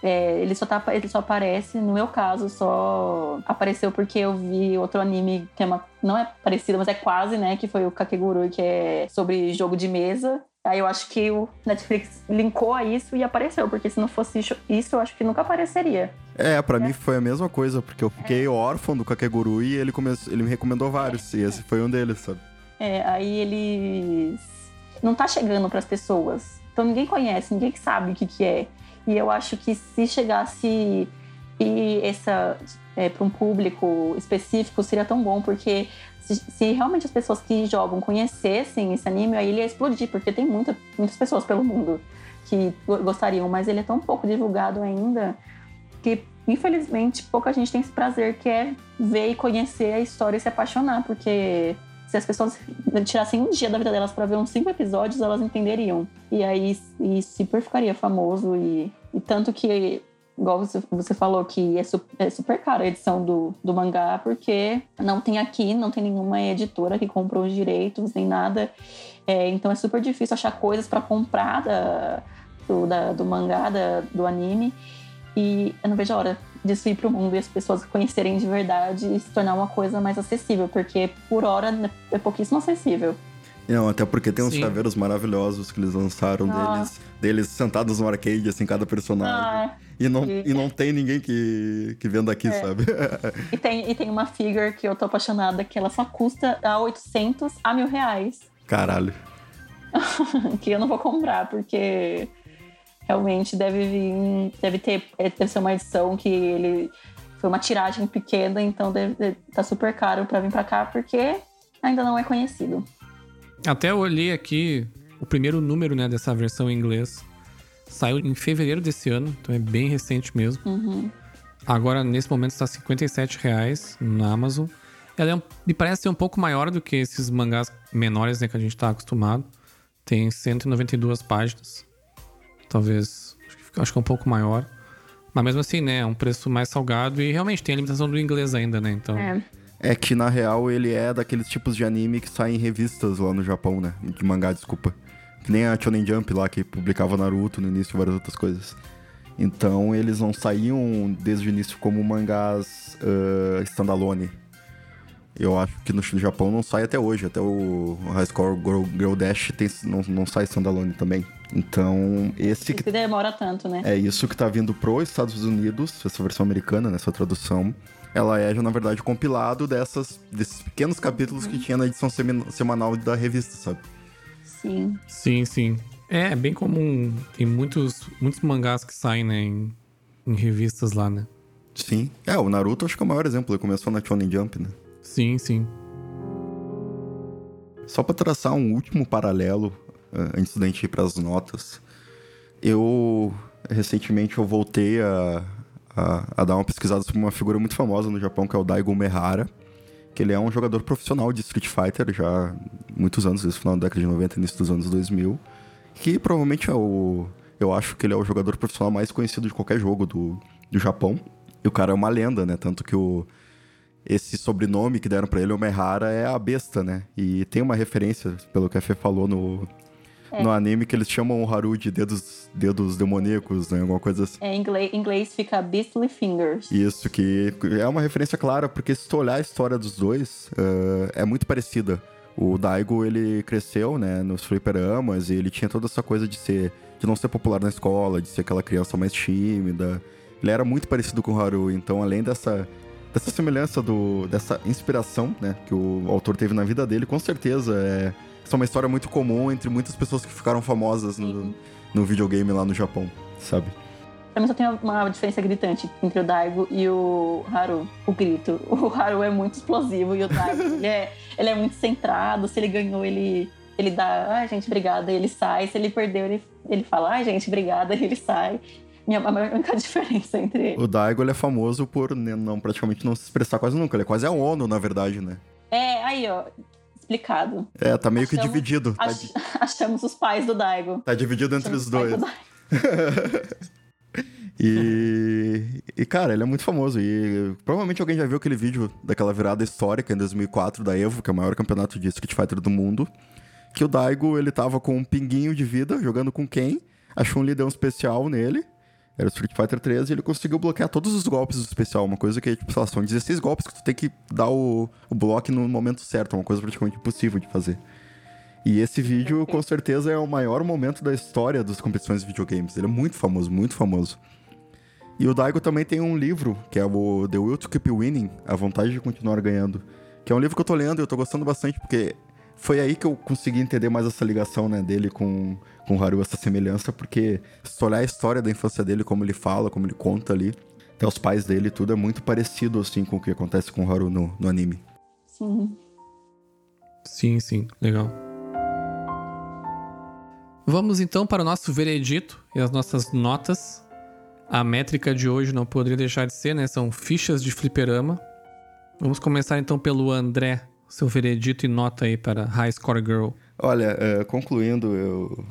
É, ele, só tá, ele só aparece, no meu caso, só apareceu porque eu vi outro anime que é uma, não é parecido, mas é quase, né? Que foi o Kakegurui, que é sobre jogo de mesa. Aí eu acho que o Netflix linkou a isso e apareceu, porque se não fosse isso, eu acho que nunca apareceria. É, para é. mim foi a mesma coisa, porque eu fiquei é. órfão do Kakeguru e ele, come... ele me recomendou vários, é. e esse foi um deles, sabe? É, aí eles. Não tá chegando para as pessoas. Então ninguém conhece, ninguém sabe o que, que é. E eu acho que se chegasse e essa é, para um público específico seria tão bom, porque se, se, realmente as pessoas que jogam conhecessem esse anime, aí ele ia explodir, porque tem muita, muitas pessoas pelo mundo que gostariam, mas ele é tão pouco divulgado ainda que, infelizmente, pouca gente tem esse prazer que é ver e conhecer a história e se apaixonar, porque se as pessoas tirassem um dia da vida delas para ver uns cinco episódios, elas entenderiam. E aí e super ficaria famoso e, e tanto que igual você, você falou que é, su, é super cara a edição do, do mangá, porque não tem aqui, não tem nenhuma editora que comprou os direitos, nem nada. É, então é super difícil achar coisas para comprar da, do, da, do mangá, da, do anime. E eu não vejo a hora disso ir pro mundo e as pessoas conhecerem de verdade e se tornar uma coisa mais acessível, porque por hora é pouquíssimo acessível. Não, até porque tem uns Sim. chaveiros maravilhosos que eles lançaram ah. deles, deles sentados no arcade, assim, cada personagem. Ah. E não, e... e não tem ninguém que, que venda aqui, é. sabe? e, tem, e tem uma figure que eu tô apaixonada que ela só custa a 800 a mil reais. Caralho. que eu não vou comprar, porque realmente deve vir. Deve ter. É, deve ser uma edição que ele. Foi uma tiragem pequena, então deve, deve tá super caro para vir para cá, porque ainda não é conhecido. Até eu olhei aqui o primeiro número né, dessa versão em inglês. Saiu em fevereiro desse ano, então é bem recente mesmo. Uhum. Agora, nesse momento, está R$ reais na Amazon. Ela é um, me parece ser um pouco maior do que esses mangás menores né, que a gente está acostumado. Tem 192 páginas. Talvez. Acho que é um pouco maior. Mas mesmo assim, né? É um preço mais salgado e realmente tem a limitação do inglês ainda, né? Então. É. É que na real ele é daqueles tipos de anime que saem em revistas lá no Japão, né? De mangá, desculpa. Que nem a Shonen Jump lá, que publicava Naruto no início e várias outras coisas. Então eles não saíam desde o início como mangás uh, standalone. Eu acho que no Japão não sai até hoje. Até o High Score Girl, Girl Dash tem, não, não sai standalone também. Então, esse que. demora tanto, né? É isso que tá vindo pro Estados Unidos, essa versão americana, nessa tradução. Ela é, já, na verdade, compilado dessas, desses pequenos capítulos uhum. que tinha na edição semanal da revista, sabe? Sim. Sim, sim. É, é bem comum. Tem muitos, muitos mangás que saem, né, em, em revistas lá, né? Sim. É, o Naruto acho que é o maior exemplo. Ele começou na Shonen Jump, né? Sim, sim. Só para traçar um último paralelo, antes da gente ir para as notas, eu recentemente eu voltei a, a, a, dar uma pesquisada sobre uma figura muito famosa no Japão, que é o Daigo Mehara, que ele é um jogador profissional de Street Fighter já há muitos anos, desde o final da década de 90 início dos anos 2000, que provavelmente é o... Eu acho que ele é o jogador profissional mais conhecido de qualquer jogo do, do Japão. E o cara é uma lenda, né? Tanto que o, esse sobrenome que deram para ele, o Mehara, é a besta, né? E tem uma referência, pelo que a Fê falou no, é. no anime, que eles chamam o Haru de dedos, dedos demoníacos, né? Alguma coisa assim. É, em inglês, inglês fica Beastly Fingers. Isso, que é uma referência clara, porque se tu olhar a história dos dois, uh, é muito parecida. O Daigo, ele cresceu, né, nos fliperamas, e ele tinha toda essa coisa de ser... De não ser popular na escola, de ser aquela criança mais tímida. Ele era muito parecido com o Haru, então além dessa dessa semelhança do dessa inspiração, né, que o autor teve na vida dele, com certeza é essa é uma história muito comum entre muitas pessoas que ficaram famosas no, no videogame lá no Japão, sabe? Pra mim só tem uma diferença gritante entre o Daigo e o Haru, o grito. O Haru é muito explosivo e o Daigo, ele, é, ele é muito centrado. Se ele ganhou, ele, ele dá, ai, ah, gente, obrigada, e ele sai. Se ele perdeu, ele, ele fala, ai, ah, gente, obrigada, e ele sai minha, a única diferença entre. O Daigo ele é famoso por não, praticamente não se expressar quase nunca. Ele é quase a ONU, na verdade, né? É, aí, ó. Explicado. É, tá meio achamos, que dividido. Tá ach, tá... Achamos os pais do Daigo. Tá dividido entre os dois. e, e, cara, ele é muito famoso. E provavelmente alguém já viu aquele vídeo daquela virada histórica em 2004 da Evo, que é o maior campeonato de Street Fighter do mundo. Que o Daigo, ele tava com um pinguinho de vida, jogando com quem? A Chun-Li deu um especial nele. Era o Street Fighter 3 e ele conseguiu bloquear todos os golpes do especial. Uma coisa que, tipo, são 16 golpes que tu tem que dar o, o bloco no momento certo. Uma coisa praticamente impossível de fazer. E esse vídeo, com certeza, é o maior momento da história das competições de videogames. Ele é muito famoso, muito famoso. E o Daigo também tem um livro, que é o The Will to Keep Winning, A Vontade de Continuar Ganhando. Que é um livro que eu tô lendo e eu tô gostando bastante, porque foi aí que eu consegui entender mais essa ligação, né, dele com, com o Haru, essa semelhança, porque se olhar a história da infância dele, como ele fala, como ele conta ali, até os pais dele, tudo é muito parecido, assim, com o que acontece com o Haru no, no anime. Sim. Sim, sim, legal. Vamos então para o nosso veredito e as nossas notas. A métrica de hoje não poderia deixar de ser, né? São fichas de fliperama. Vamos começar então pelo André seu veredito e nota aí para High Score Girl. Olha, uh, concluindo, eu,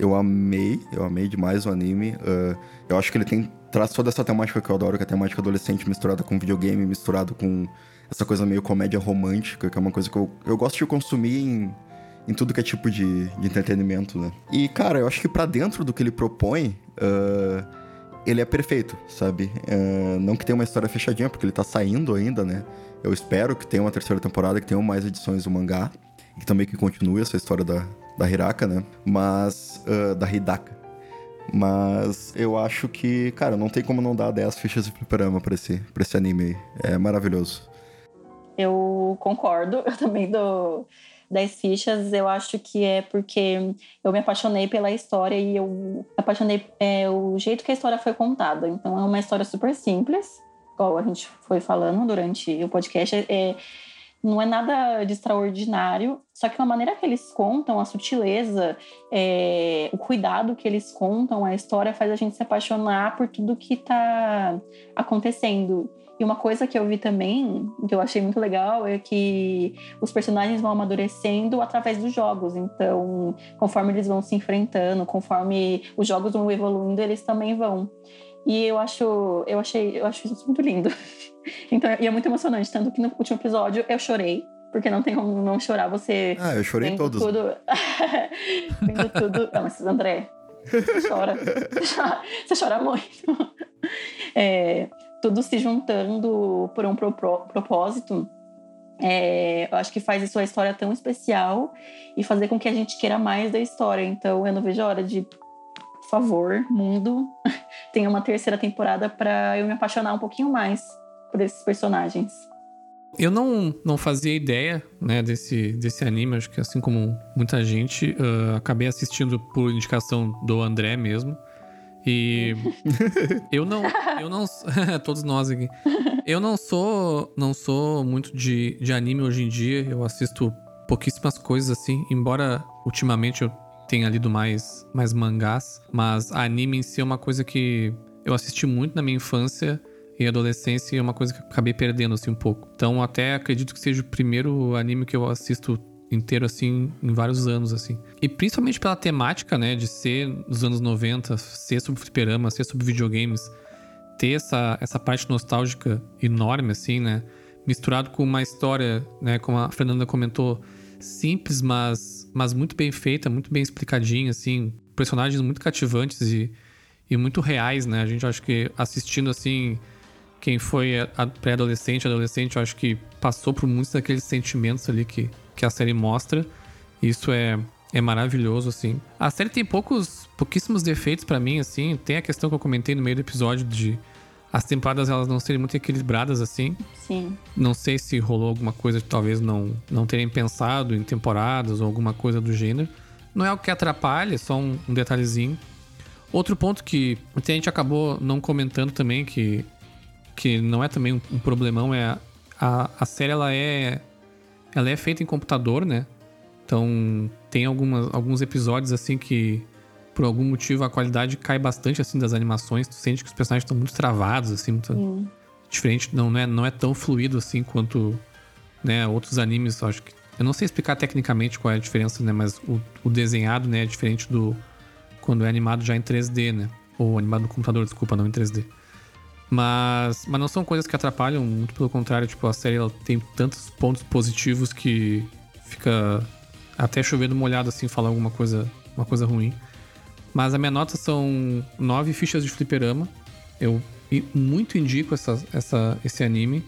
eu amei, eu amei demais o anime. Uh, eu acho que ele tem traz toda essa temática que eu adoro, que é a temática adolescente misturada com videogame, misturado com essa coisa meio comédia romântica, que é uma coisa que eu, eu gosto de consumir em, em tudo que é tipo de, de entretenimento, né? E, cara, eu acho que para dentro do que ele propõe, uh, ele é perfeito, sabe? Uh, não que tenha uma história fechadinha, porque ele tá saindo ainda, né? Eu espero que tenha uma terceira temporada, que tenham mais edições do mangá. E também que continue essa história da, da Hiraka, né? Mas. Uh, da Hidaka. Mas eu acho que, cara, não tem como não dar 10 fichas de fliperama pra esse, pra esse anime aí. É maravilhoso. Eu concordo, eu também dou 10 fichas. Eu acho que é porque eu me apaixonei pela história e eu apaixonei é, o jeito que a história foi contada. Então é uma história super simples igual a gente foi falando durante o podcast, é, não é nada de extraordinário, só que a maneira que eles contam, a sutileza, é, o cuidado que eles contam, a história faz a gente se apaixonar por tudo que está acontecendo. E uma coisa que eu vi também, que eu achei muito legal, é que os personagens vão amadurecendo através dos jogos. Então, conforme eles vão se enfrentando, conforme os jogos vão evoluindo, eles também vão. E eu acho, eu achei, eu acho isso muito lindo. Então, e é muito emocionante, tanto que no último episódio eu chorei, porque não tem como não chorar você. Ah, eu chorei todos. Tudo, vendo tudo. Não, mas André, você chora. Você chora muito. É, tudo se juntando por um propósito. É, eu acho que faz isso a história tão especial e fazer com que a gente queira mais da história. Então eu não vejo a hora de, favor, mundo, tenha uma terceira temporada para eu me apaixonar um pouquinho mais por esses personagens. Eu não, não fazia ideia né, desse, desse anime, acho que assim como muita gente, uh, acabei assistindo por indicação do André mesmo. E eu não, eu não, todos nós aqui. Eu não sou, não sou muito de, de anime hoje em dia. Eu assisto pouquíssimas coisas assim, embora ultimamente eu tenha lido mais, mais mangás, mas anime em si é uma coisa que eu assisti muito na minha infância e adolescência e é uma coisa que eu acabei perdendo assim um pouco. Então até acredito que seja o primeiro anime que eu assisto inteiro, assim, em vários anos, assim. E principalmente pela temática, né, de ser dos anos 90, ser sobre fliperama, ser sobre videogames, ter essa, essa parte nostálgica enorme, assim, né, misturado com uma história, né, como a Fernanda comentou, simples, mas, mas muito bem feita, muito bem explicadinha, assim, personagens muito cativantes e, e muito reais, né, a gente acho que assistindo, assim, quem foi pré-adolescente, adolescente, eu acho que passou por muitos daqueles sentimentos ali que, que a série mostra. Isso é, é maravilhoso, assim. A série tem poucos, pouquíssimos defeitos para mim, assim. Tem a questão que eu comentei no meio do episódio de as temporadas elas não serem muito equilibradas, assim. Sim. Não sei se rolou alguma coisa que talvez não, não terem pensado em temporadas ou alguma coisa do gênero. Não é algo que atrapalhe, é só um, um detalhezinho. Outro ponto que a gente acabou não comentando também, que, que não é também um, um problemão, é a, a série ela é ela é feita em computador, né? Então tem algumas, alguns episódios assim que por algum motivo a qualidade cai bastante assim das animações. Tu sente que os personagens estão muito travados, assim, muito diferente. Não, não, é, não é tão fluido assim quanto né, outros animes. Acho que eu não sei explicar tecnicamente qual é a diferença, né? Mas o, o desenhado né, é diferente do quando é animado já em 3D, né? Ou animado no computador, desculpa, não em 3D. Mas, mas não são coisas que atrapalham, muito pelo contrário, tipo, a série ela tem tantos pontos positivos que fica até chovendo molhado assim falar alguma coisa, uma coisa ruim. Mas a minha nota são nove fichas de fliperama. Eu muito indico essa, essa, esse anime.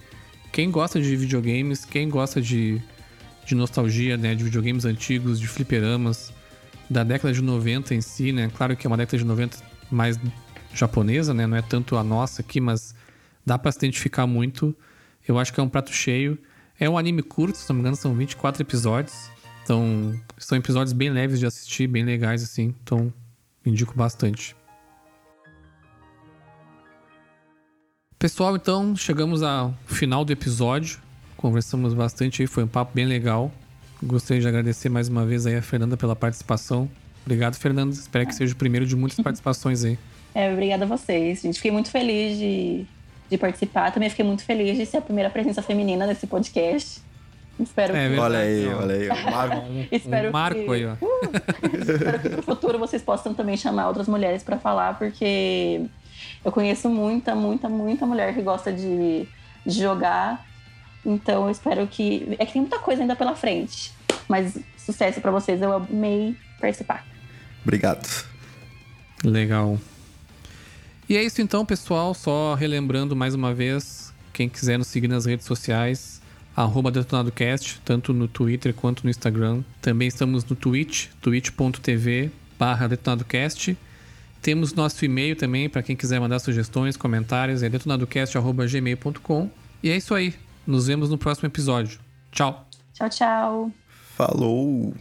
Quem gosta de videogames, quem gosta de, de nostalgia, né, de videogames antigos, de fliperamas, da década de 90 em si, né? Claro que é uma década de 90 mais japonesa, né? Não é tanto a nossa aqui, mas dá para se identificar muito. Eu acho que é um prato cheio. É um anime curto, se não me engano, são 24 episódios. Então, são episódios bem leves de assistir, bem legais, assim. Então, indico bastante. Pessoal, então, chegamos ao final do episódio. Conversamos bastante aí, foi um papo bem legal. Gostaria de agradecer mais uma vez aí a Fernanda pela participação. Obrigado, Fernanda. Espero que seja o primeiro de muitas participações aí. É, obrigada a vocês. Gente, fiquei muito feliz de, de participar. Também fiquei muito feliz de ser a primeira presença feminina nesse podcast. Espero é, que... Olha aí, olha aí. Um marco, um, espero um marco que... aí, ó. Uh, espero que no futuro vocês possam também chamar outras mulheres para falar, porque eu conheço muita, muita, muita mulher que gosta de, de jogar. Então eu espero que. É que tem muita coisa ainda pela frente. Mas sucesso para vocês, eu amei participar. Obrigado. Legal. E é isso então, pessoal. Só relembrando mais uma vez, quem quiser nos seguir nas redes sociais, arroba DetonadoCast, tanto no Twitter quanto no Instagram. Também estamos no Twitch, twitch.tv barra DetonadoCast. Temos nosso e-mail também para quem quiser mandar sugestões, comentários, é detonadocast.gmail.com. E é isso aí. Nos vemos no próximo episódio. Tchau. Tchau, tchau. Falou.